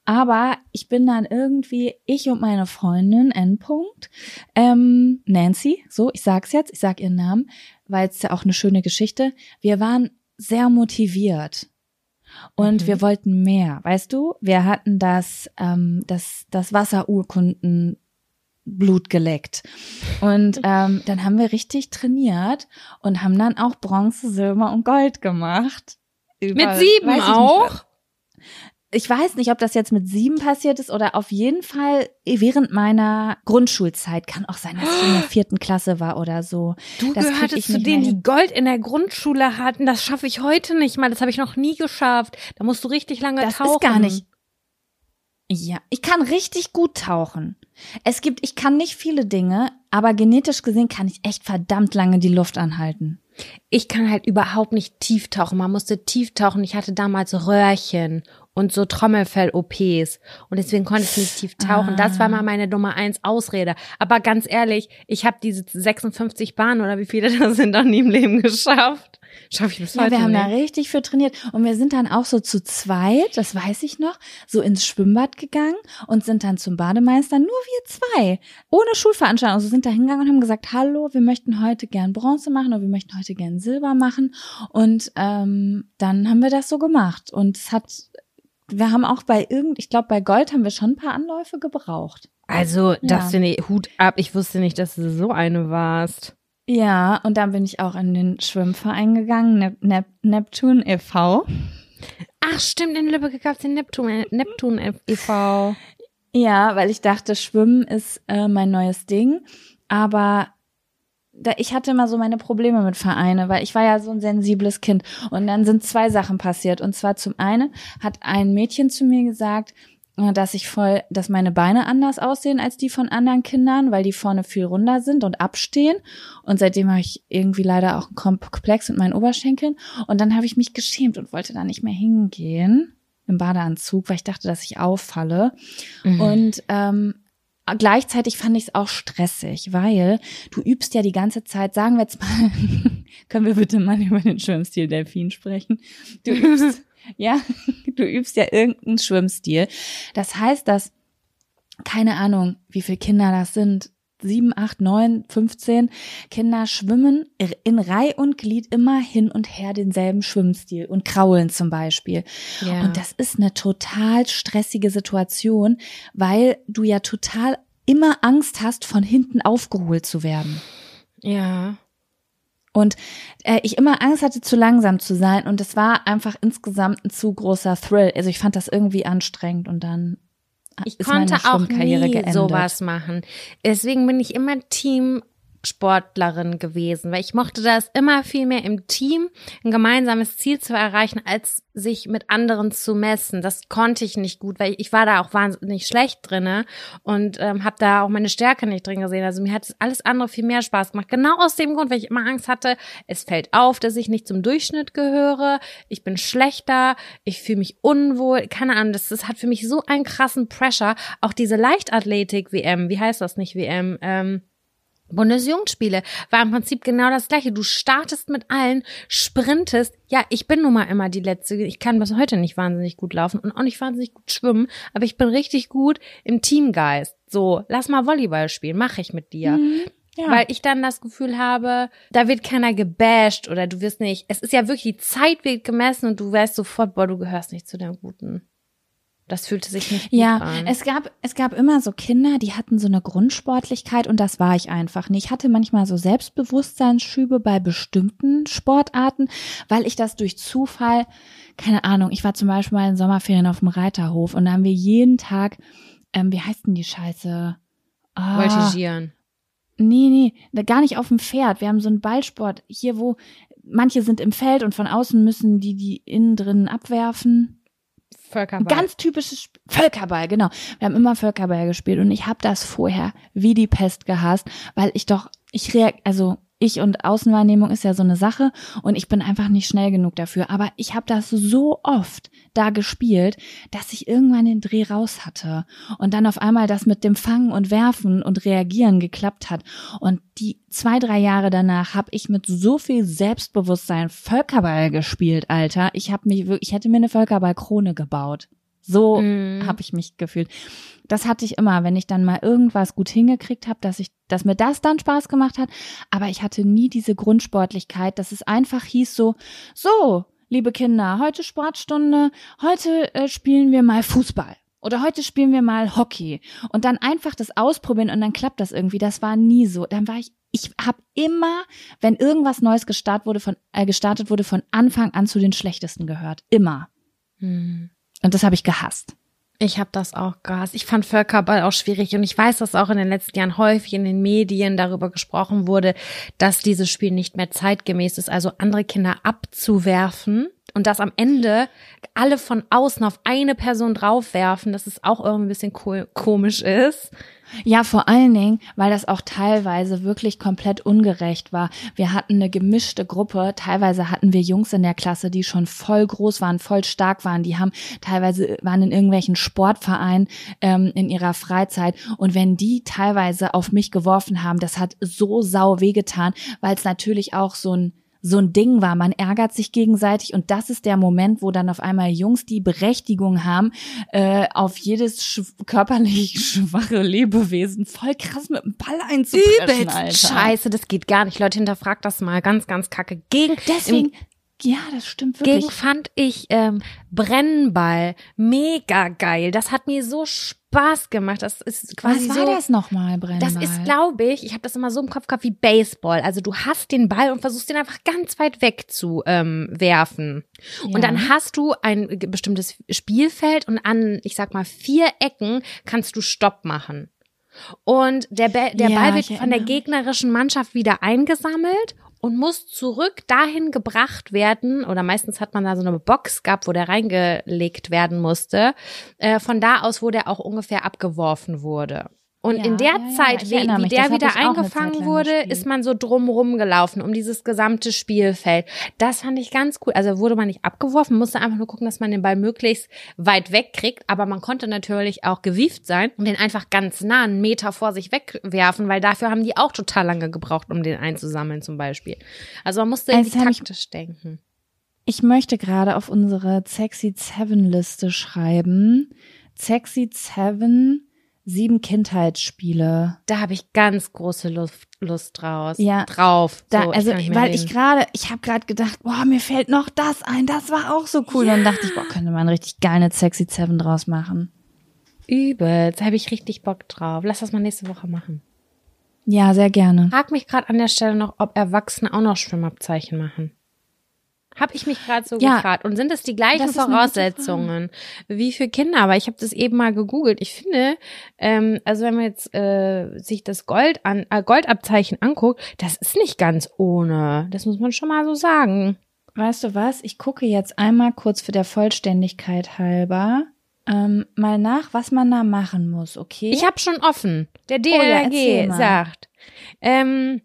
Aber ich bin dann irgendwie, ich und meine Freundin, Endpunkt, ähm, Nancy, so, ich sag's jetzt, ich sag ihren Namen, weil es ja auch eine schöne Geschichte. Wir waren sehr motiviert. Und mhm. wir wollten mehr, weißt du? Wir hatten das, ähm, das, das Wasserurkunden Blut geleckt. Und ähm, dann haben wir richtig trainiert und haben dann auch Bronze, Silber und Gold gemacht. Über, Mit sieben auch? Ich weiß nicht, ob das jetzt mit sieben passiert ist oder auf jeden Fall während meiner Grundschulzeit. Kann auch sein, dass ich in der vierten Klasse war oder so. Du das gehörtest zu denen, die Gold in der Grundschule hatten. Das schaffe ich heute nicht mal. Das habe ich noch nie geschafft. Da musst du richtig lange das tauchen. Das ist gar nicht. Ja, ich kann richtig gut tauchen. Es gibt, ich kann nicht viele Dinge, aber genetisch gesehen kann ich echt verdammt lange die Luft anhalten. Ich kann halt überhaupt nicht tief tauchen. Man musste tief tauchen. Ich hatte damals Röhrchen und so Trommelfell-OPs. Und deswegen konnte ich nicht tief tauchen. Ah. Das war mal meine Nummer eins Ausrede. Aber ganz ehrlich, ich habe diese 56 Bahnen oder wie viele das sind noch nie im Leben geschafft. Schaffe ich bis Ja, heute wir haben nicht. da richtig für trainiert. Und wir sind dann auch so zu zweit, das weiß ich noch, so ins Schwimmbad gegangen und sind dann zum Bademeister, nur wir zwei, ohne Schulveranstaltung. Also sind da hingegangen und haben gesagt, hallo, wir möchten heute gern Bronze machen oder wir möchten heute gern Silber machen. Und ähm, dann haben wir das so gemacht. Und es hat, wir haben auch bei irgend, ich glaube, bei Gold haben wir schon ein paar Anläufe gebraucht. Also, das Ja. finde ich Hut ab. Ich wusste nicht, dass du so eine warst. Ja, und dann bin ich auch in den Schwimmverein gegangen, Nep Nep Neptun e.V. Ach, stimmt, in Lübeck gab es den Neptun, Neptun e.V. Ja, weil ich dachte, Schwimmen ist äh, mein neues Ding. Aber da, ich hatte immer so meine Probleme mit Vereine, weil ich war ja so ein sensibles Kind. Und dann sind zwei Sachen passiert. Und zwar zum einen hat ein Mädchen zu mir gesagt, äh, dass ich voll, dass meine Beine anders aussehen als die von anderen Kindern, weil die vorne viel runder sind und abstehen. Und seitdem habe ich irgendwie leider auch einen Komplex mit meinen Oberschenkeln. Und dann habe ich mich geschämt und wollte da nicht mehr hingehen im Badeanzug, weil ich dachte, dass ich auffalle. Und ähm, gleichzeitig fand ich es auch stressig, weil du übst ja die ganze Zeit, sagen wir jetzt mal, können wir bitte mal über den Schwimmstil Delfin sprechen? Du übst, ja, du übst ja irgendeinen Schwimmstil. Das heißt, dass, keine Ahnung, wie viele Kinder das sind, sieben, acht, neun, 15 Kinder schwimmen in Reih und Glied immer hin und her denselben Schwimmstil und kraulen zum Beispiel. Ja. Und das ist eine total stressige Situation, weil du ja total immer Angst hast, von hinten aufgeholt zu werden. ja. Und äh, ich immer Angst hatte, zu langsam zu sein. Und es war einfach insgesamt ein zu großer Thrill. Also ich fand das irgendwie anstrengend und dann Ich ist konnte meine auch nie sowas machen. Deswegen bin ich immer Team Sportlerin gewesen, weil ich mochte das immer viel mehr im Team, ein gemeinsames Ziel zu erreichen, als sich mit anderen zu messen. Das konnte ich nicht gut, weil ich war da auch wahnsinnig schlecht drinne und ähm, habe da auch meine Stärke nicht drin gesehen. Also mir hat alles andere viel mehr Spaß gemacht. Genau aus dem Grund, weil ich immer Angst hatte, es fällt auf, dass ich nicht zum Durchschnitt gehöre, ich bin schlechter, ich fühle mich unwohl, keine Ahnung, das, das hat für mich so einen krassen Pressure. Auch diese Leichtathletik-WM, wie heißt das nicht WM? Ähm, Bundesjugendspiele war im Prinzip genau das gleiche. Du startest mit allen, sprintest. Ja, ich bin nun mal immer die Letzte. Ich kann bis heute nicht wahnsinnig gut laufen und auch nicht wahnsinnig gut schwimmen, aber ich bin richtig gut im Teamgeist. So, lass mal Volleyball spielen, mache ich mit dir. Ja. Weil ich dann das Gefühl habe, da wird keiner gebasht oder du wirst nicht, es ist ja wirklich, die Zeit wird gemessen und du weißt sofort, boah, du gehörst nicht zu den Guten. Das fühlte sich nicht gut Ja, an. es gab, es gab immer so Kinder, die hatten so eine Grundsportlichkeit und das war ich einfach nicht. Ich hatte manchmal so Selbstbewusstseinsschübe bei bestimmten Sportarten, weil ich das durch Zufall, keine Ahnung, ich war zum Beispiel mal in Sommerferien auf dem Reiterhof und da haben wir jeden Tag, ähm, wie heißt denn die Scheiße? Ah, Voltigieren. Nee, nee, da gar nicht auf dem Pferd. Wir haben so einen Ballsport hier, wo manche sind im Feld und von außen müssen die die innen drinnen abwerfen. Völkerball. ganz typisches Sp Völkerball, genau. Wir haben immer Völkerball gespielt und ich habe das vorher wie die Pest gehasst, weil ich doch, ich reag, also ich und Außenwahrnehmung ist ja so eine Sache und ich bin einfach nicht schnell genug dafür. Aber ich habe das so oft da gespielt, dass ich irgendwann den Dreh raus hatte und dann auf einmal das mit dem Fangen und Werfen und Reagieren geklappt hat. Und die zwei, drei Jahre danach habe ich mit so viel Selbstbewusstsein Völkerball gespielt, Alter. Ich habe mich wirklich, ich hätte mir eine Völkerballkrone gebaut. So Mhm. habe ich mich gefühlt. Das hatte ich immer, wenn ich dann mal irgendwas gut hingekriegt habe, dass ich, dass mir das dann Spaß gemacht hat. Aber ich hatte nie diese Grundsportlichkeit, dass es einfach hieß so, so, liebe Kinder, heute Sportstunde, heute äh, spielen wir mal Fußball. Oder heute spielen wir mal Hockey. Und dann einfach das ausprobieren und dann klappt das irgendwie. Das war nie so. Dann war ich, ich habe immer, wenn irgendwas Neues gestartet wurde, von, äh, gestartet wurde, von Anfang an zu den Schlechtesten gehört. Immer. Hm. Und das habe ich gehasst. Ich habe das auch gehasst. Ich fand Völkerball auch schwierig und ich weiß, dass auch in den letzten Jahren häufig in den Medien darüber gesprochen wurde, dass dieses Spiel nicht mehr zeitgemäß ist, also andere Kinder abzuwerfen und dass am Ende alle von außen auf eine Person draufwerfen, dass es auch irgendwie ein bisschen ko komisch ist. Ja, vor allen Dingen, weil das auch teilweise wirklich komplett ungerecht war. Wir hatten eine gemischte Gruppe. Teilweise hatten wir Jungs in der Klasse, die schon voll groß waren, voll stark waren. Die haben teilweise waren in irgendwelchen Sportvereinen ähm, in ihrer Freizeit. Und wenn die teilweise auf mich geworfen haben, das hat so sau wehgetan, weil es natürlich auch so ein so ein Ding war. Man ärgert sich gegenseitig und das ist der Moment, wo dann auf einmal Jungs die Berechtigung haben, äh, auf jedes sch körperlich schwache Lebewesen voll krass mit dem Ball einzupreschen, Übelst Alter. scheiße, das geht gar nicht. Leute, hinterfragt das mal. Ganz, ganz kacke. Gegen, Deswegen, ja, das stimmt wirklich. Gegen fand ich ähm, Brennball mega geil. Das hat mir so Spaß gemacht. Das ist quasi Was war so. das nochmal, Brennball? Das ist, glaube ich, ich habe das immer so im Kopf gehabt wie Baseball. Also du hast den Ball und versuchst den einfach ganz weit weg zu ähm, werfen. Ja. Und dann hast du ein bestimmtes Spielfeld und an, ich sag mal, vier Ecken kannst du Stopp machen. Und der, Ba- der Ja, Ball wird von der gegnerischen Mannschaft wieder eingesammelt und muss zurück dahin gebracht werden. Oder meistens hat man da so eine Box gehabt, wo der reingelegt werden musste. Äh, von da aus, wo der auch ungefähr abgeworfen wurde. Und Ja, in der ja, ja, Zeit, ich wie, mich, der wieder eingefangen wurde, gespielt. ist man so drumrum gelaufen um dieses gesamte Spielfeld. Das fand ich ganz cool. Also wurde man nicht abgeworfen, musste einfach nur gucken, dass man den Ball möglichst weit wegkriegt. Aber man konnte natürlich auch gewieft sein und den einfach ganz nah einen Meter vor sich wegwerfen, weil dafür haben die auch total lange gebraucht, um den einzusammeln zum Beispiel. Also man musste Also irgendwie hab ich- taktisch denken. Ich möchte gerade auf unsere Sexy Seven Liste schreiben. Sexy Seven, sieben Kindheitsspiele. Da habe ich ganz große Lust, Lust draus. Ja. drauf. Da, So, ich also, mehr weil ich gerade, ich habe gerade gedacht, boah, mir fällt noch das ein, das war auch so cool. Dann dachte ich, boah, könnte man richtig geil eine Sexy Seven draus machen. übelst, da habe ich richtig Bock drauf. Lass das mal nächste Woche machen. Ja, sehr gerne. Frag mich gerade an der Stelle noch, ob Erwachsene auch noch Schwimmabzeichen machen. Hab ich mich gerade so Ja. gefragt. Und sind es die gleichen Das Voraussetzungen wie für Kinder? Aber ich habe das eben mal gegoogelt. Ich finde, ähm, also wenn man jetzt äh, sich das Gold an, äh, Goldabzeichen anguckt, das ist nicht ganz ohne. Das muss man schon mal so sagen. Weißt du was? Ich gucke jetzt einmal kurz für der Vollständigkeit halber ähm, mal nach, was man da machen muss, okay? Ich habe schon offen. Der Oh ja, DLRG erzähl mal. sagt, ähm,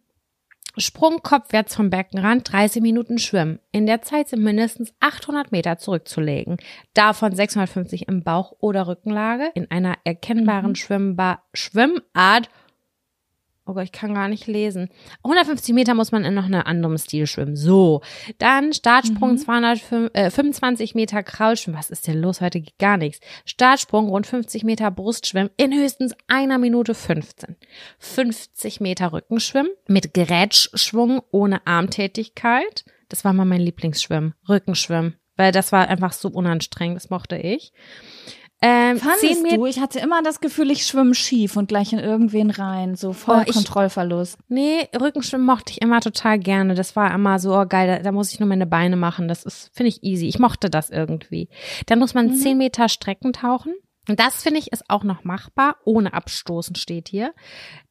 Sprung kopfwärts vom Beckenrand, 30 Minuten schwimmen. In der Zeit sind mindestens 800 Meter zurückzulegen. Davon 650 im Bauch- oder Rückenlage in einer erkennbaren Mhm. Schwimmba Schwimmart. Oh Gott, ich kann gar nicht lesen. 150 Meter muss man in noch einem anderen Stil schwimmen. So. Dann Startsprung Mhm. 225 Meter Kraulschwimmen. Was ist denn los? Heute geht gar nichts. Startsprung rund 50 Meter Brustschwimmen in höchstens einer Minute 15. 50 Meter Rückenschwimmen mit Gerätschschwung ohne Armtätigkeit. Das war mal mein Lieblingsschwimmen. Rückenschwimmen. Weil das war einfach so unanstrengend. Das mochte ich. Ähm, 10 Fandest Meter du? Ich hatte immer das Gefühl, ich schwimme schief und gleich in irgendwen rein. So voll Oh, ich- Kontrollverlust. Nee, Rückenschwimmen mochte ich immer total gerne. Das war immer so oh, geil. Da, da muss ich nur meine Beine machen. Das ist, finde ich easy. Ich mochte das irgendwie. Dann muss man 10 Meter Strecken tauchen. Und das finde ich ist auch noch machbar. Ohne Abstoßen steht hier.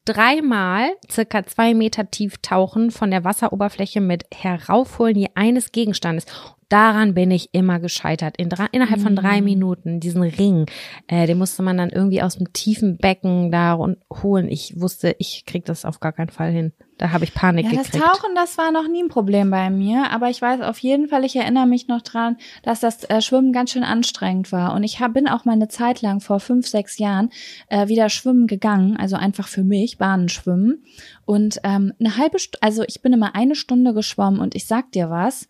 Dreimal circa zwei Meter tief tauchen von der Wasseroberfläche mit Heraufholen je eines Gegenstandes. Daran bin ich immer gescheitert. In drei, innerhalb von drei Minuten, diesen Ring, äh, den musste man dann irgendwie aus dem tiefen Becken da run- holen. Ich wusste, ich krieg das auf gar keinen Fall hin. Da habe ich Panik Ja, das gekriegt. Tauchen, das war noch nie ein Problem bei mir, aber ich weiß auf jeden Fall, ich erinnere mich noch dran, dass das äh, Schwimmen ganz schön anstrengend war. Und ich hab, bin auch mal eine Zeit lang vor fünf, sechs Jahren äh, wieder schwimmen gegangen, also einfach für mich, Bahnenschwimmen. Und ähm, eine halbe Stunde, also ich bin immer eine Stunde geschwommen und ich sag dir was,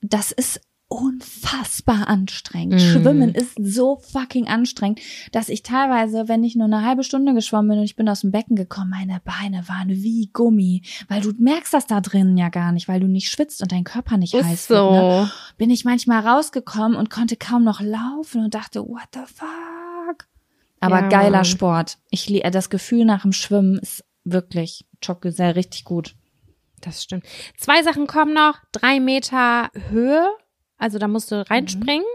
das ist unfassbar anstrengend. Mhm. Schwimmen ist so fucking anstrengend, dass ich teilweise, wenn ich nur eine halbe Stunde geschwommen bin und ich bin aus dem Becken gekommen, meine Beine waren wie Gummi, weil du merkst das da drinnen ja gar nicht, weil du nicht schwitzt und dein Körper nicht heiß Ist wird. Ne? so. Bin ich manchmal rausgekommen und konnte kaum noch laufen und dachte, what the fuck? Aber Ja, geiler. Sport. Ich das Gefühl nach dem Schwimmen ist wirklich Jogge sehr richtig gut. Das stimmt. Zwei Sachen kommen noch. Drei Meter Höhe. Also da musst du reinspringen.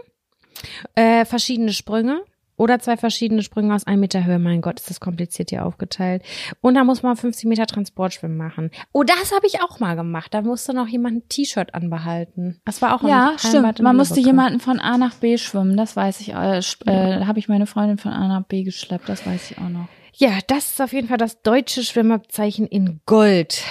Äh, verschiedene Sprünge. Oder zwei verschiedene Sprünge aus einem Meter Höhe. Mein Gott, ist das kompliziert hier aufgeteilt. Und da muss man 50 Meter Transportschwimmen machen. Oh, das habe ich auch mal gemacht. Da musste noch jemand ein T-Shirt anbehalten. Das war auch am Ja, stimmt. Man musste jemanden von A nach B schwimmen, das weiß ich. Äh, äh, habe ich meine Freundin von A nach B geschleppt, das weiß ich auch noch. Ja, das ist auf jeden Fall das deutsche Schwimmabzeichen in Gold.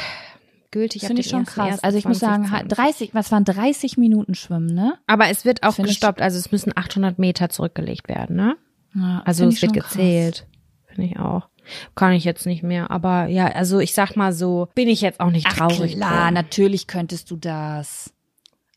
Gültig Finde ich schon krass. 1.1.2020. Also ich muss sagen, ha- 30, was waren 30 Minuten schwimmen, ne? Aber es wird auch gestoppt. Also es müssen 800 Meter zurückgelegt werden, ne? Ja, Also es ich wird gezählt. Finde ich auch. Kann ich jetzt nicht mehr. Aber ja, also ich sag mal so, bin ich jetzt auch nicht traurig. klar, drum. natürlich könntest du das.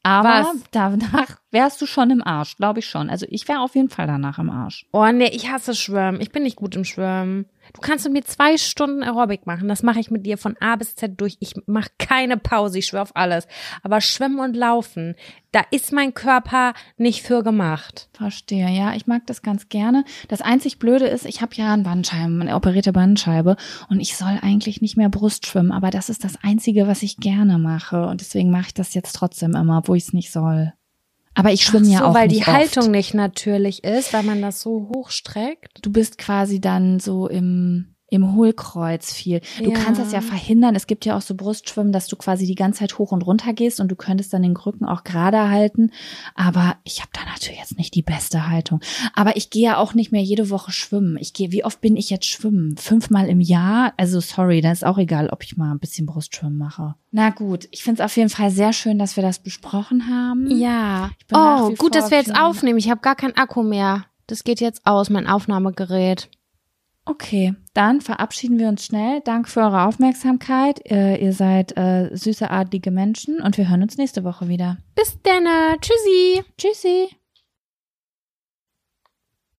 Aber Was? danach wärst du schon im Arsch, glaube ich schon. Also ich wäre auf jeden Fall danach im Arsch. Oh nee, ich hasse Schwimmen. Ich bin nicht gut im Schwimmen. Du kannst mit mir zwei Stunden Aerobic machen. Das mache ich mit dir von A bis Z durch. Ich mache keine Pause. Ich schwöre auf alles. Aber Schwimmen und Laufen, da ist mein Körper nicht für gemacht. Verstehe, ja, ich mag das ganz gerne. Das einzig Blöde ist, ich habe ja einen Bandscheiben, eine operierte Bandscheibe und ich soll eigentlich nicht mehr Brust schwimmen, aber das ist das Einzige, was ich gerne mache und deswegen mache ich das jetzt trotzdem immer, wo ich es nicht soll. Aber ich schwimme ja so, auch weil nicht die Haltung Oft. nicht natürlich ist, weil man das so hochstreckt. Du bist quasi dann so im im Hohlkreuz viel. Du Ja. kannst das ja verhindern. Es gibt ja auch so Brustschwimmen, dass du quasi die ganze Zeit hoch und runter gehst und du könntest dann den Rücken auch gerade halten. Aber ich habe da natürlich jetzt nicht die beste Haltung. Aber ich gehe ja auch nicht mehr jede Woche schwimmen. Ich gehe, wie oft bin ich jetzt schwimmen? Fünfmal im Jahr? Also sorry, da ist auch egal, ob ich mal ein bisschen Brustschwimmen mache. Na gut, ich finde es auf jeden Fall sehr schön, dass wir das besprochen haben. Ja. Oh, gut, vor dass wir jetzt aufnehmen. Ich habe gar keinen Akku mehr. Das geht jetzt aus, mein Aufnahmegerät. Okay, dann verabschieden wir uns schnell. Danke für eure Aufmerksamkeit. Äh, ihr seid äh, süße, adlige Menschen und wir hören uns nächste Woche wieder. Bis dann. Tschüssi. Tschüssi.